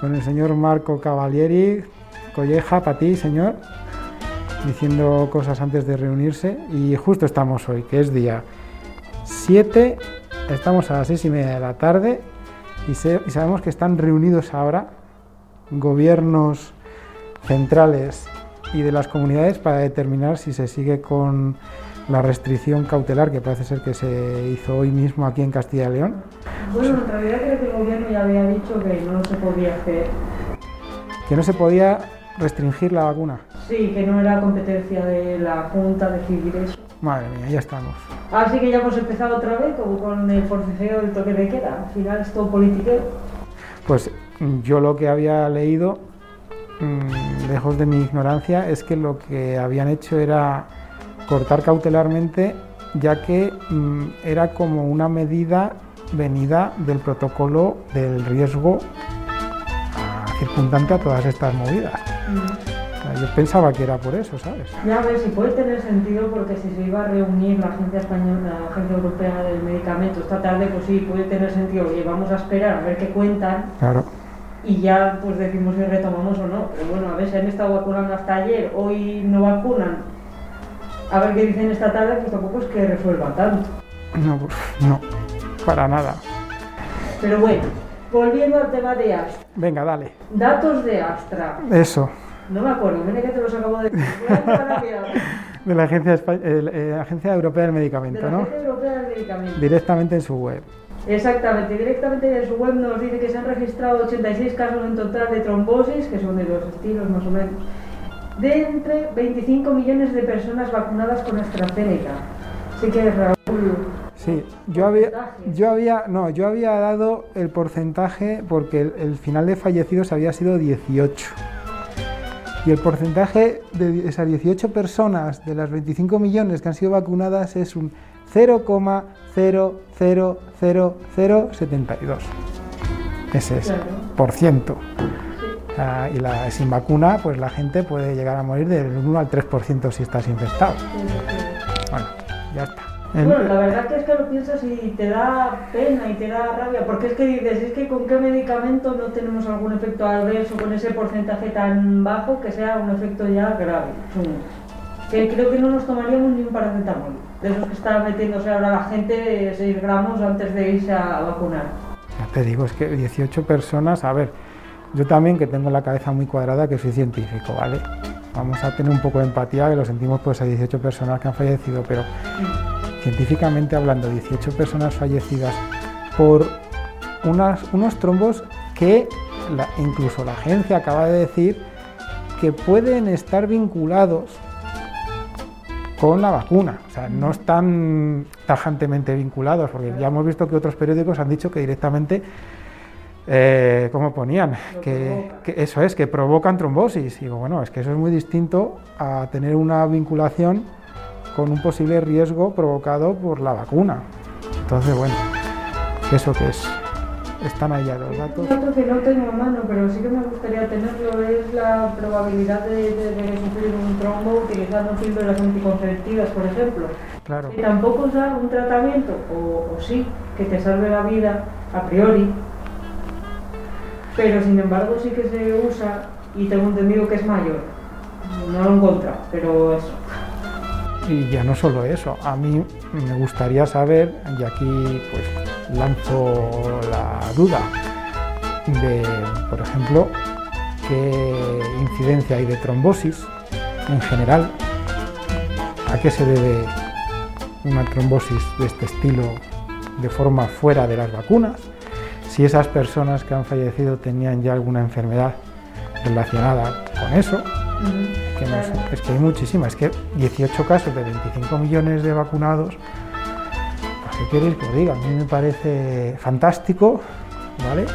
con el señor Marco Cavalieri, colleja para ti, señor, diciendo cosas antes de reunirse. Y justo estamos hoy, que es día 7, estamos a las 6 y media de la tarde y, y sabemos que están reunidos ahora gobiernos centrales y de las comunidades para determinar si se sigue con la restricción cautelar que parece ser que se hizo hoy mismo aquí en Castilla y León. Bueno, en realidad creo que el gobierno ya había dicho que no se podía hacer. Que no se podía restringir la vacuna. Sí, que no era competencia de la Junta decidir eso. Madre mía, ya estamos. Así que ya hemos empezado otra vez, como con el forcejeo del toque de queda. Al final es todo politiqueo. Pues yo lo que había leído, mmm, lejos de mi ignorancia, es que lo que habían hecho era cortar cautelarmente, ya que mmm, era como una medida venida del protocolo del riesgo circundante a todas estas movidas. Mm. O sea, yo pensaba que era por eso, ¿sabes? Ya ves, si puede tener sentido porque si se iba a reunir la Agencia Española, la Agencia Europea del Medicamento esta tarde, pues sí, puede tener sentido. Oye, vamos a esperar a ver qué cuentan Claro. y ya pues decimos si retomamos o no. Pero bueno, a ver, se han estado vacunando hasta ayer, hoy no vacunan. A ver qué dicen esta tarde, pues tampoco es que resuelva tanto. No, no, para nada. Pero bueno, volviendo al tema de Astra. Venga, dale. Datos de Astra. Eso, No me acuerdo, mira que te los acabo de decir. De la Agencia, Espa- el- eh, Agencia Europea del De Medicamento, la ¿no? Agencia Europea del Medicamento. Directamente en su web. Exactamente, directamente en su web nos dice que se han registrado 86 casos en total de trombosis, que son de los estilos más o menos, de entre 25 millones de personas vacunadas con AstraZeneca. Así que Raúl, Sí, yo había, yo había, no, yo había dado el porcentaje porque el, el final de fallecidos había sido 18. Y el porcentaje de esas 18 personas de las 25 millones que han sido vacunadas es un 0,0000072. Ese es, Claro. por ciento. Y la, sin vacuna, pues la gente puede llegar a morir del 1 al 3% si estás infectado. Bueno, ya está. El- Bueno, la verdad que es que lo piensas y te da pena y te da rabia, porque es que dices, es que con qué medicamento no tenemos algún efecto adverso con ese porcentaje tan bajo que sea un efecto ya grave. Que creo que no nos tomaríamos ni un paracetamol, de esos que está metiéndose ahora la gente de 6 gramos antes de irse a vacunar. Ya te digo, es que 18 personas, a ver, yo también que tengo la cabeza muy cuadrada, que soy científico, ¿vale? Vamos a tener un poco de empatía, que lo sentimos pues a 18 personas que han fallecido, pero científicamente hablando, 18 personas fallecidas por unos trombos que incluso la agencia acaba de decir que pueden estar vinculados con la vacuna. O sea, no están tajantemente vinculados, porque ya hemos visto que otros periódicos han dicho que directamente, eh, ¿cómo ponían? Que, eso es, que provocan trombosis. Y digo, bueno, es que eso es muy distinto a tener una vinculación con un posible riesgo provocado por la vacuna. Entonces, bueno, ¿eso qué es? están ya los datos. Un dato que no tengo a mano, pero sí que me gustaría tenerlo, es la probabilidad de, de- de sufrir un trombo utilizando píldoras anticonceptivas, por ejemplo. Claro. Que tampoco da un tratamiento, o, o sí, que te salve la vida a priori, pero sin embargo sí que se usa y tengo entendido que es mayor. No lo encontrado, pero eso. Y ya no solo eso, a mí me gustaría saber, y aquí pues lanzo la duda, de, por ejemplo, qué incidencia hay de trombosis en general, a qué se debe una trombosis de este estilo de forma fuera de las vacunas, si esas personas que han fallecido tenían ya alguna enfermedad relacionada con eso, que no sé, es que hay muchísimas, es que 18 casos de 25 millones de vacunados, pues ¿qué queréis que os diga? A mí me parece fantástico, ¿vale?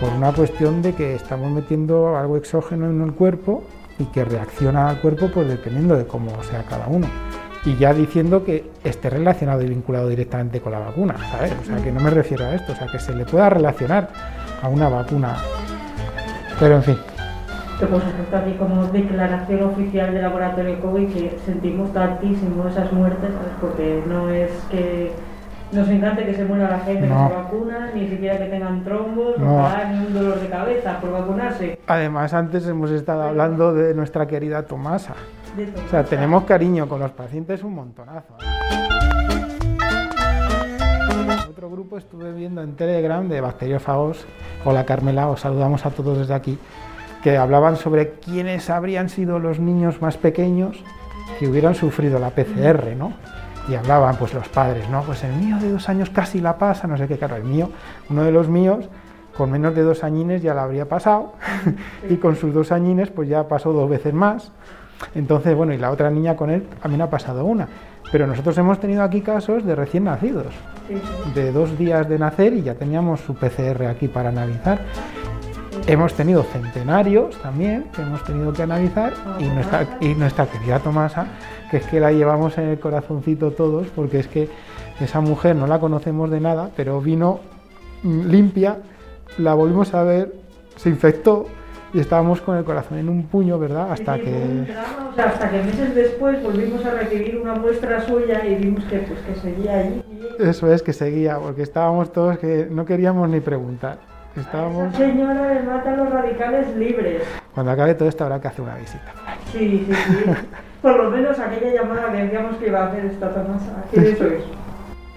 Por una cuestión de que estamos metiendo algo exógeno en el cuerpo y que reacciona al cuerpo pues dependiendo de cómo sea cada uno. Y ya diciendo que esté relacionado y vinculado directamente con la vacuna, ¿sabes? O sea, que no me refiero a esto, o sea, que se le pueda relacionar a una vacuna. Pero en fin, pues esto aquí como declaración oficial del laboratorio COVID que sentimos tantísimo esas muertes, ¿sabes? porque no es que nos encante que se muera la gente No. que se vacuna, ni siquiera que tengan trombos, No. ojalá ni un dolor de cabeza por vacunarse. Además, antes hemos estado hablando de nuestra querida Tomasa. De todo. O sea, tenemos cariño con los pacientes un montonazo. En Otro grupo estuve viendo en Telegram de bacteriófagos. Hola Carmela, os saludamos a todos desde aquí. Que hablaban sobre quiénes habrían sido los niños más pequeños que hubieran sufrido la PCR, ¿no? Y hablaban, pues los padres, ¿no? Pues el mío de dos años casi la pasa, no sé qué, claro, el mío, uno de los míos, con menos de dos añines ya la habría pasado, y con sus dos añines, pues ya pasó dos veces más. Entonces, bueno, y la otra niña con él también ha pasado una. Pero nosotros hemos tenido aquí casos de recién nacidos, de dos días de nacer y ya teníamos su PCR aquí para analizar. Hemos tenido centenarios también que hemos tenido que analizar y nuestra, y nuestra querida Tomasa, que es que la llevamos en el corazoncito todos, porque es que esa mujer no la conocemos de nada, pero vino limpia, la volvimos a ver, se infectó y estábamos con el corazón en un puño, ¿verdad? Hasta Sí, que... drama, o sea, hasta que meses después volvimos a recibir una muestra suya y vimos que, pues, que seguía allí. Eso es que seguía, porque estábamos todos que no queríamos ni preguntar. Esa Estábamos... señora le mata a los radicales libres. Cuando acabe todo esto habrá que hacer una visita. Sí, sí, sí. Por lo menos aquella llamada que decíamos que iba a hacer esta Tomasa. ¿Qué eso es?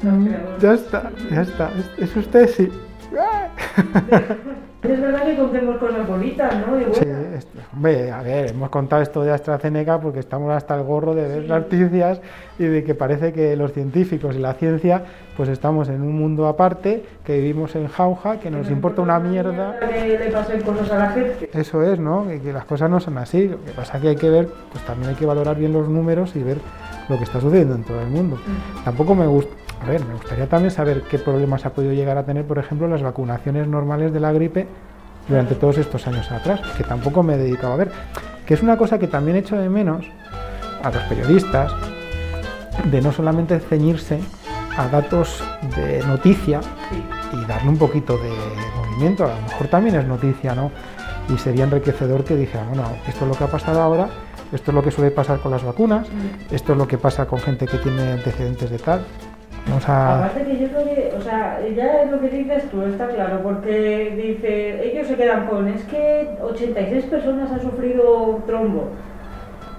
No. Ya está, ya está. Es, es usted, sí. Es verdad que contemos cosas bonitas, ¿no? Sí, esto- hombre, a ver, hemos contado esto de AstraZeneca porque estamos hasta el gorro de ver las noticias y de que parece que los científicos y la ciencia pues estamos en un mundo aparte, que vivimos en jauja, que nos importa una mierda. Que le pasen cosas a la gente. Eso es, ¿no? Que las cosas no son así. Lo que pasa es que hay que ver, pues también hay que valorar bien los números y ver lo que está sucediendo en todo el mundo. Tampoco me gusta, a ver, me gustaría también saber qué problemas ha podido llegar a tener, por ejemplo, las vacunaciones normales de la gripe durante todos estos años atrás, que tampoco me he dedicado a ver. Que es una cosa que también echo de menos a los periodistas, de no solamente ceñirse a datos de noticia, y darle un poquito de movimiento. A lo mejor también es noticia, ¿no? Y sería enriquecedor que dijera, bueno, esto es lo que ha pasado ahora, esto es lo que suele pasar con las vacunas, esto es lo que pasa con gente que tiene antecedentes de tal. Aparte que yo creo que, o sea, ya es lo que dices tú, está claro, porque dice, ellos se quedan con, es que 86 personas han sufrido trombo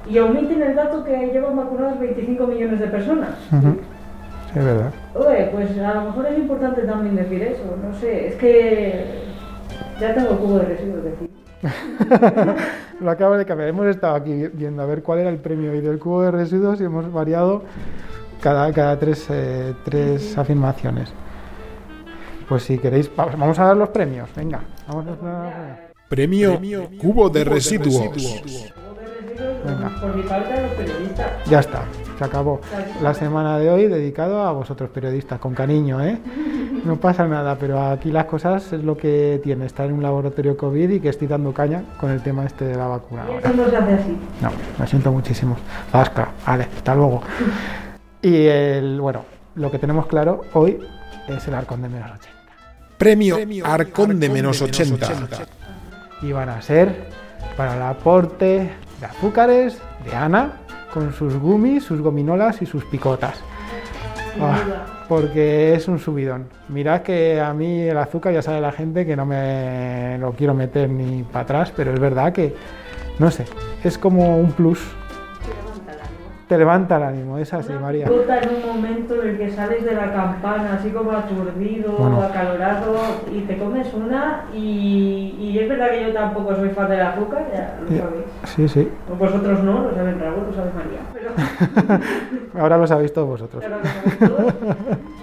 y omiten el dato que llevan vacunadas 25 millones de personas. Sí, es verdad. Oye, pues a lo mejor es importante también decir eso, no sé, es que ya tengo el cubo de residuos de ti. Lo acabo de cambiar. Hemos estado aquí viendo a ver cuál era el premio y del cubo de residuos y hemos variado cada, cada tres, eh, tres afirmaciones. Pues si queréis, va- vamos a dar los premios. Venga, vamos a dar los premios. Premio, Cubo de Residuos. Cubo de residuos, Venga. por mi parte, a los periodistas. Ya está, se acabó. La semana de hoy dedicado a vosotros periodistas, con cariño, ¿eh? No pasa nada, pero aquí las cosas es lo que tiene, estar en un laboratorio COVID y que estoy dando caña con el tema este de la vacuna ahora. eso no se hace así. No, lo siento muchísimo. Vasca, vale, hasta luego. Y el, bueno, lo que tenemos claro hoy es el arcón de menos 80. Premio Arcón de menos 80. Y van a ser para el aporte de azúcares de Ana con sus gummies, sus gominolas y sus picotas. Ah, porque es un subidón. Mirad que a mí el azúcar ya sabe la gente que no me lo quiero meter ni para atrás, pero es verdad que, no sé, es como un plus te levanta el ánimo, es así, María. en un momento en el que sales de la campana, así como aturdido, acalorado, y te comes una, y, y, es verdad que yo tampoco soy fan del azúcar, ya lo sabéis. Sí, sí. Vosotros no, lo saben Raúl, lo sabe María. Pero... Ahora lo sabéis todos vosotros. Ahora lo sabéis todos.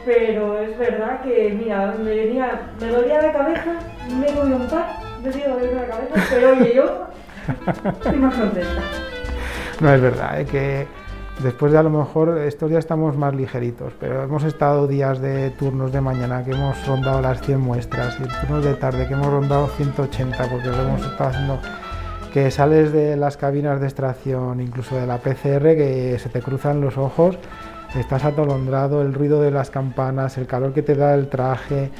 Pero es verdad que, mira, me venía, me dolía la cabeza, me comí un par, me doliendo la cabeza, pero oye, yo estoy más contenta. No es verdad, es que Después de a lo mejor estos días estamos más ligeritos, pero hemos estado días de turnos de mañana que hemos rondado las 100 muestras y turnos de tarde que hemos rondado 180 porque lo hemos estado haciendo. Que sales de las cabinas de extracción, incluso de la PCR, que se te cruzan los ojos estás atolondrado, el ruido de las campanas, el calor que te da el traje,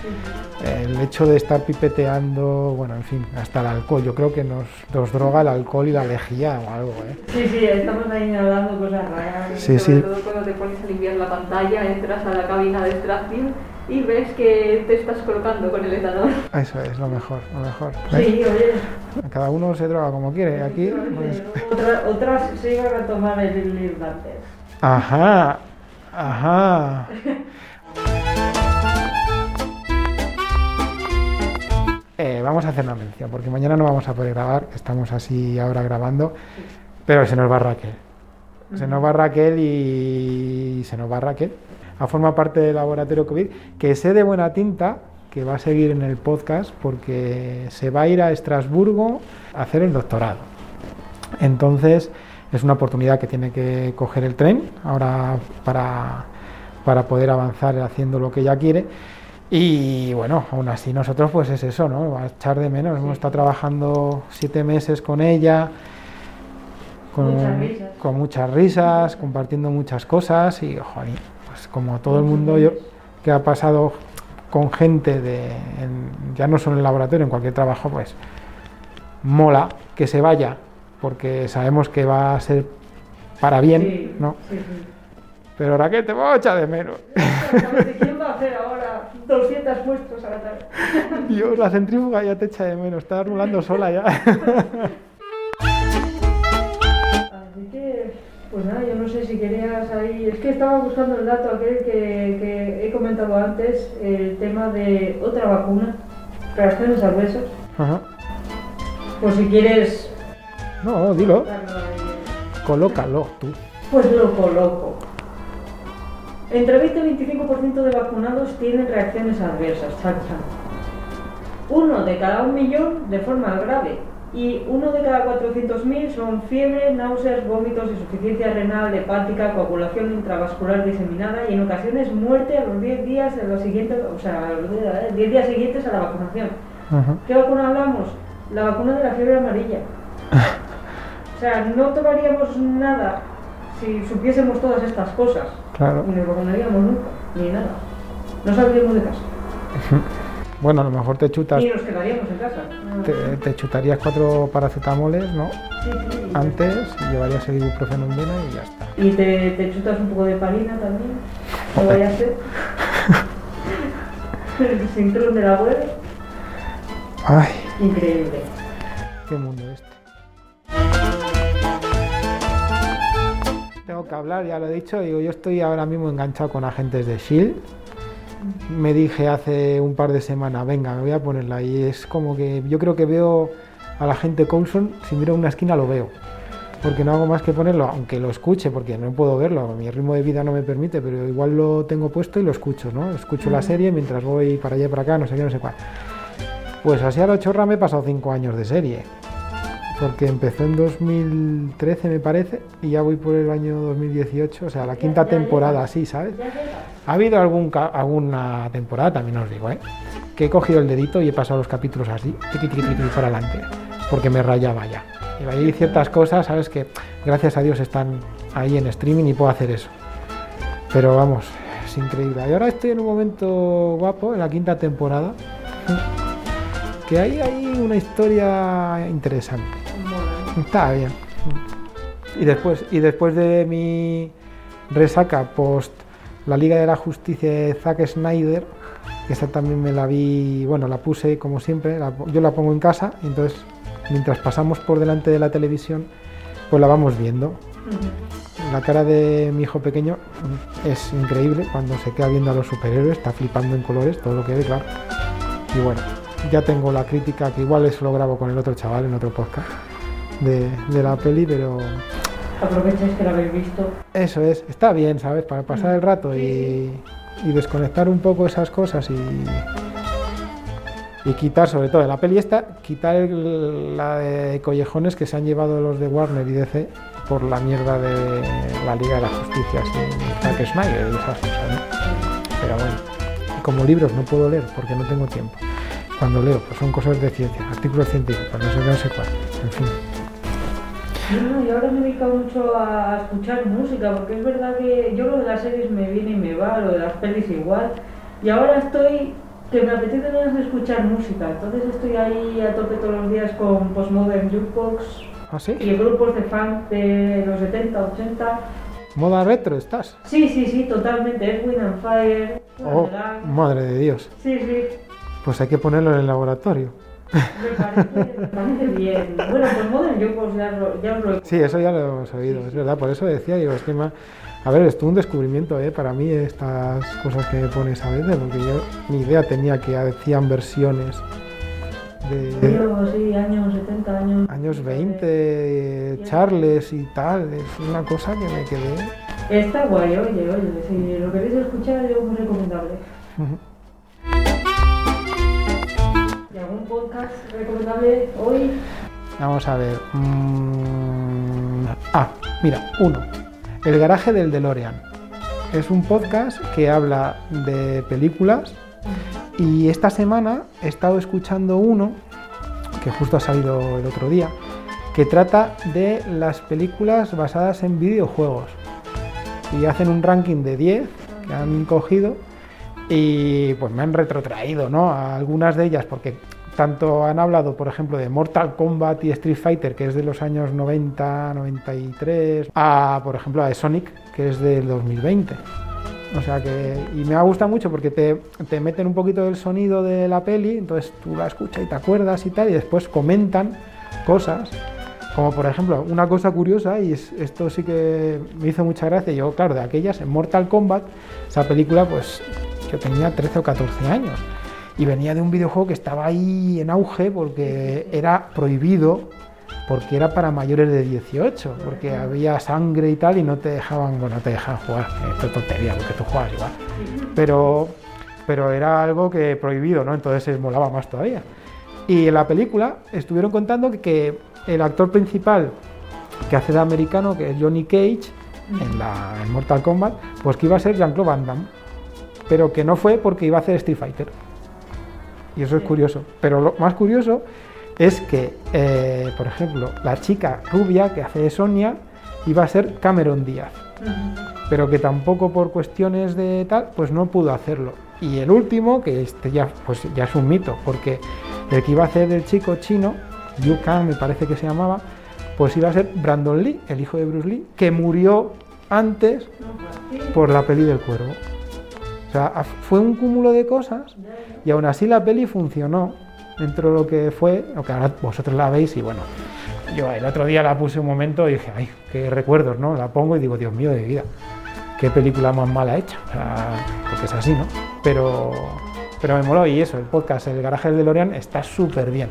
el hecho de estar pipeteando, bueno, en fin, hasta el alcohol. Yo creo que nos, nos droga el alcohol y la lejía o algo, ¿eh? Sí, sí, estamos ahí hablando cosas raras. Sí, sobre todo cuando te pones a limpiar la pantalla, entras a la cabina de extracción y ves que te estás colocando con el etanol. Eso es lo mejor, lo mejor. Sí, oye. Cada uno se droga como quiere. Aquí. Pues... otras se iban a tomar el irlandés. Ajá, Ajá. Eh, vamos a hacer una mención, porque mañana no vamos a poder grabar, estamos así ahora grabando, pero se nos va Raquel. Se nos va Raquel y se nos va Raquel. A forma parte del laboratorio COVID, que sé de buena tinta que va a seguir en el podcast porque se va a ir a Estrasburgo a hacer el doctorado. Entonces, es una oportunidad que tiene que coger el tren ahora para, para poder avanzar haciendo lo que ella quiere. Y bueno, aún así nosotros pues es eso, ¿no? Va a echar de menos. Hemos estado trabajando siete meses con ella, con muchas risas, con muchas risas compartiendo muchas cosas y, joder, pues como todo el mundo yo, que ha pasado con gente de, ya no solo en el laboratorio, en cualquier trabajo, pues mola que se vaya porque sabemos que va a ser para bien, ¿no? Sí, sí. Pero Raquel, te voy a echar de menos. ¿Quién va a hacer ahora 200 puestos a la tarde? Dios, la centrífuga ya te echa de menos, está rulando sola ya. Así que, pues nada, yo no sé si querías ahí. Es que estaba buscando el dato aquel que, que he comentado antes, el tema de otra vacuna, reacciones adversas. Ajá. Pues si quieres no, dilo. Colócalo tú. Pues lo coloco. Entre 20 y 25% de vacunados tienen reacciones adversas, Uno de cada un millón de forma grave y uno de cada 400.000 son fiebre, náuseas, vómitos, insuficiencia renal, hepática, coagulación intravascular diseminada y en ocasiones muerte a los 10 días de los siguientes, o sea, los 10 eh, días siguientes a la vacunación. ¿Qué vacuna hablamos? La vacuna de la fiebre amarilla. O sea, no tomaríamos nada si supiésemos todas estas cosas. Claro. Ni nos vacunaríamos nunca, ni nada. No saldríamos de casa. Bueno, a lo mejor te chutas. Y nos quedaríamos en casa. Te, chutarías cuatro paracetamoles, ¿no? Sí, sí. Antes, llevarías el ibuprofeno en vena y ya está. Y te, te chutas un poco de parina también. No vaya a ser. el cinturón del abuelo. Ay. Increíble. Qué mundo Tengo que hablar, ya lo he dicho, digo, yo estoy ahora mismo enganchado con agentes de Shield. Me dije hace un par de semanas, venga, me voy a ponerla y es como que yo creo que veo a la gente Coulson, si miro una esquina lo veo, porque no hago más que ponerlo, aunque lo escuche, porque no puedo verlo, mi ritmo de vida no me permite, pero igual lo tengo puesto y lo escucho, ¿no? Escucho la serie mientras voy para allá y para acá, no sé qué, no sé cuál. Pues así a la chorra me he pasado cinco años de serie porque empezó en 2013 me parece y ya voy por el año 2018, o sea, la quinta temporada así, ¿sabes? Ha habido algún, alguna temporada, también os digo, ¿eh? que he cogido el dedito y he pasado los capítulos así, tiqui, tiqui, tiqui, para adelante, porque me rayaba ya. Y hay ciertas cosas, ¿sabes? Que gracias a Dios están ahí en streaming y puedo hacer eso. Pero vamos, es increíble. Y ahora estoy en un momento guapo, en la quinta temporada, Que hay, hay una historia interesante. Está bien. Y después, y después de mi resaca post la Liga de la Justicia de Zack Snyder, que esta también me la vi, bueno, la puse como siempre, la- yo la pongo en casa, y entonces mientras pasamos por delante de la televisión, pues la vamos viendo. La cara de mi hijo pequeño es increíble cuando se queda viendo a los superhéroes, está flipando en colores, todo lo que ve, claro. Y bueno, ya tengo la crítica, que igual eso lo grabo con el otro chaval en otro podcast de, de la peli, pero Aprovecháis que lo habéis visto. eso es, está bien, ¿sabes? Para pasar el rato y, y desconectar un poco esas cosas y, y quitar, sobre todo de la peli esta, quitar el- la de collejones que se han llevado los de Warner y DC por la mierda de la Liga de la Justicia sin Zack Snyder y esas cosas, ¿no? Pero bueno, como libros no puedo leer porque no tengo tiempo. Cuando leo, pues son cosas de ciencia, artículos científicos, no sé qué, no sé cuál, en fin. No, y ahora me he dedicado mucho a escuchar música, porque es verdad que yo lo de las series me viene y me va, lo de las pelis igual. Y ahora estoy que me apetece más escuchar música, entonces estoy ahí a tope todos los días con Postmodern Jukebox ¿Ah, sí? y grupos de funk de los 70, 80. Moda retro estás. Sí, sí, sí, totalmente, es Wind and Fire. Oh, madre de Dios. Sí, sí, Pues hay que ponerlo en el laboratorio. Me parece, me parece bien. Bueno, pues Modern Jukebox ya, lo- ya os lo he Sí, eso ya lo hemos oído, es verdad. Por eso decía, digo, es que ma- A ver, es todo un descubrimiento, ¿eh? Para mí estas cosas que me pones a veces, porque yo ni idea tenía que hacían versiones de Pero sí, años 70, años. años 20, Charles y tal. Es una cosa que me quedé... Está guay, oye, oye, si lo queréis escuchar, yo muy recomendable. ¿Y podcast recomendable hoy? Vamos a ver. mm, Ah, mira, uno. El garaje del DeLorean. Es un podcast que habla de películas y esta semana he estado escuchando uno que justo ha salido el otro día que trata de las películas basadas en videojuegos y hacen un ranking de 10 que han cogido y pues me han retrotraído ¿no? a algunas de ellas porque tanto han hablado por ejemplo de Mortal Kombat y Street Fighter que es de los años 90 93 a por ejemplo a Sonic que es del 2020 o sea que y me ha gustado mucho porque te, te meten un poquito del sonido de la peli entonces tú la escuchas y te acuerdas y tal y después comentan cosas como por ejemplo, una cosa curiosa, y es- esto sí que me hizo mucha gracia, yo claro, de aquellas, en Mortal Kombat, esa película pues yo tenía 13 o 14 años y venía de un videojuego que estaba ahí en auge porque era prohibido, porque era para mayores de 18, porque había sangre y tal y no te dejaban, bueno, no te dejaban jugar, esto es tontería, porque tú juegas igual, pero, pero era algo que prohibido, ¿no? Entonces se molaba más todavía. Y en la película estuvieron contando que, que el actor principal que hace de americano, que es Johnny Cage, en, la, en Mortal Kombat, pues que iba a ser Jean-Claude Van Damme, pero que no fue porque iba a hacer Street Fighter. Y eso es curioso. Pero lo más curioso es que, eh, por ejemplo, la chica rubia que hace de Sonia iba a ser Cameron Díaz pero que tampoco por cuestiones de tal, pues no pudo hacerlo. Y el último, que este ya, pues ya es un mito, porque el que iba a hacer del chico chino, Yu Kang me parece que se llamaba, pues iba a ser Brandon Lee, el hijo de Bruce Lee, que murió antes por la peli del cuervo. O sea, fue un cúmulo de cosas y aún así la peli funcionó dentro de lo que fue, lo que ahora vosotros la veis y bueno, yo el otro día la puse un momento y dije, ay, qué recuerdos, ¿no? La pongo y digo, Dios mío de vida, qué película más mala hecha, o sea, porque es así, ¿no? Pero, pero me moló y eso, el podcast, el garaje del DeLorean está súper bien,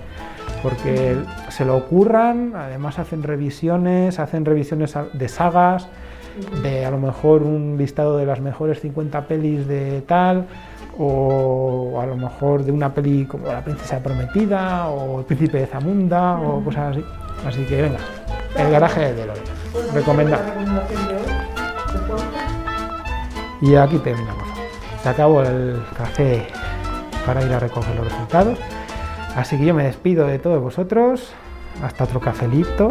porque se lo ocurran, además hacen revisiones, hacen revisiones de sagas, de a lo mejor un listado de las mejores 50 pelis de tal, o a lo mejor de una peli como La Princesa Prometida, o El Príncipe de Zamunda, o cosas así. Así que venga, el garaje de DeLorean. Recomendado. Y aquí terminamos. Se acabó el café para ir a recoger los resultados. Así que yo me despido de todos vosotros. Hasta otro cafelito.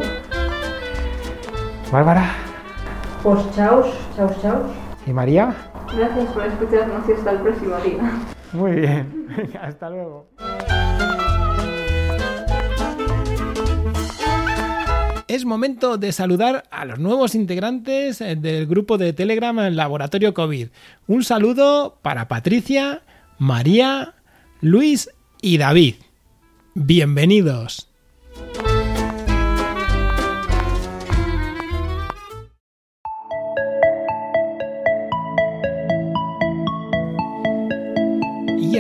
Bárbara pues chaos, chaos, chaos. ¿Y María? Gracias por escucharnos y hasta el próximo día. Muy bien, hasta luego. Es momento de saludar a los nuevos integrantes eh, del grupo de Telegram Laboratorio COVID. Un saludo para Patricia, María, Luis y David. Bienvenidos.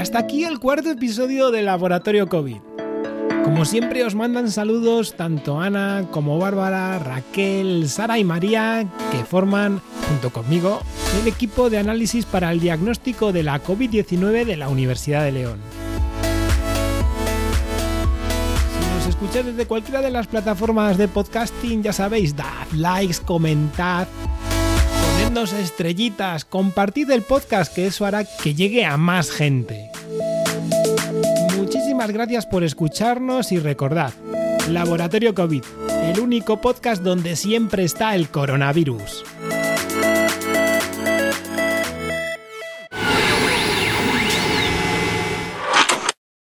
Hasta aquí el cuarto episodio de Laboratorio COVID. Como siempre os mandan saludos tanto Ana como Bárbara, Raquel, Sara y María, que forman, junto conmigo, el equipo de análisis para el diagnóstico de la COVID-19 de la Universidad de León. Si nos escucháis desde cualquiera de las plataformas de podcasting, ya sabéis, dad likes, comentad, ponednos estrellitas, compartid el podcast, que eso hará que llegue a más gente. Muchísimas gracias por escucharnos y recordad, Laboratorio COVID, el único podcast donde siempre está el coronavirus.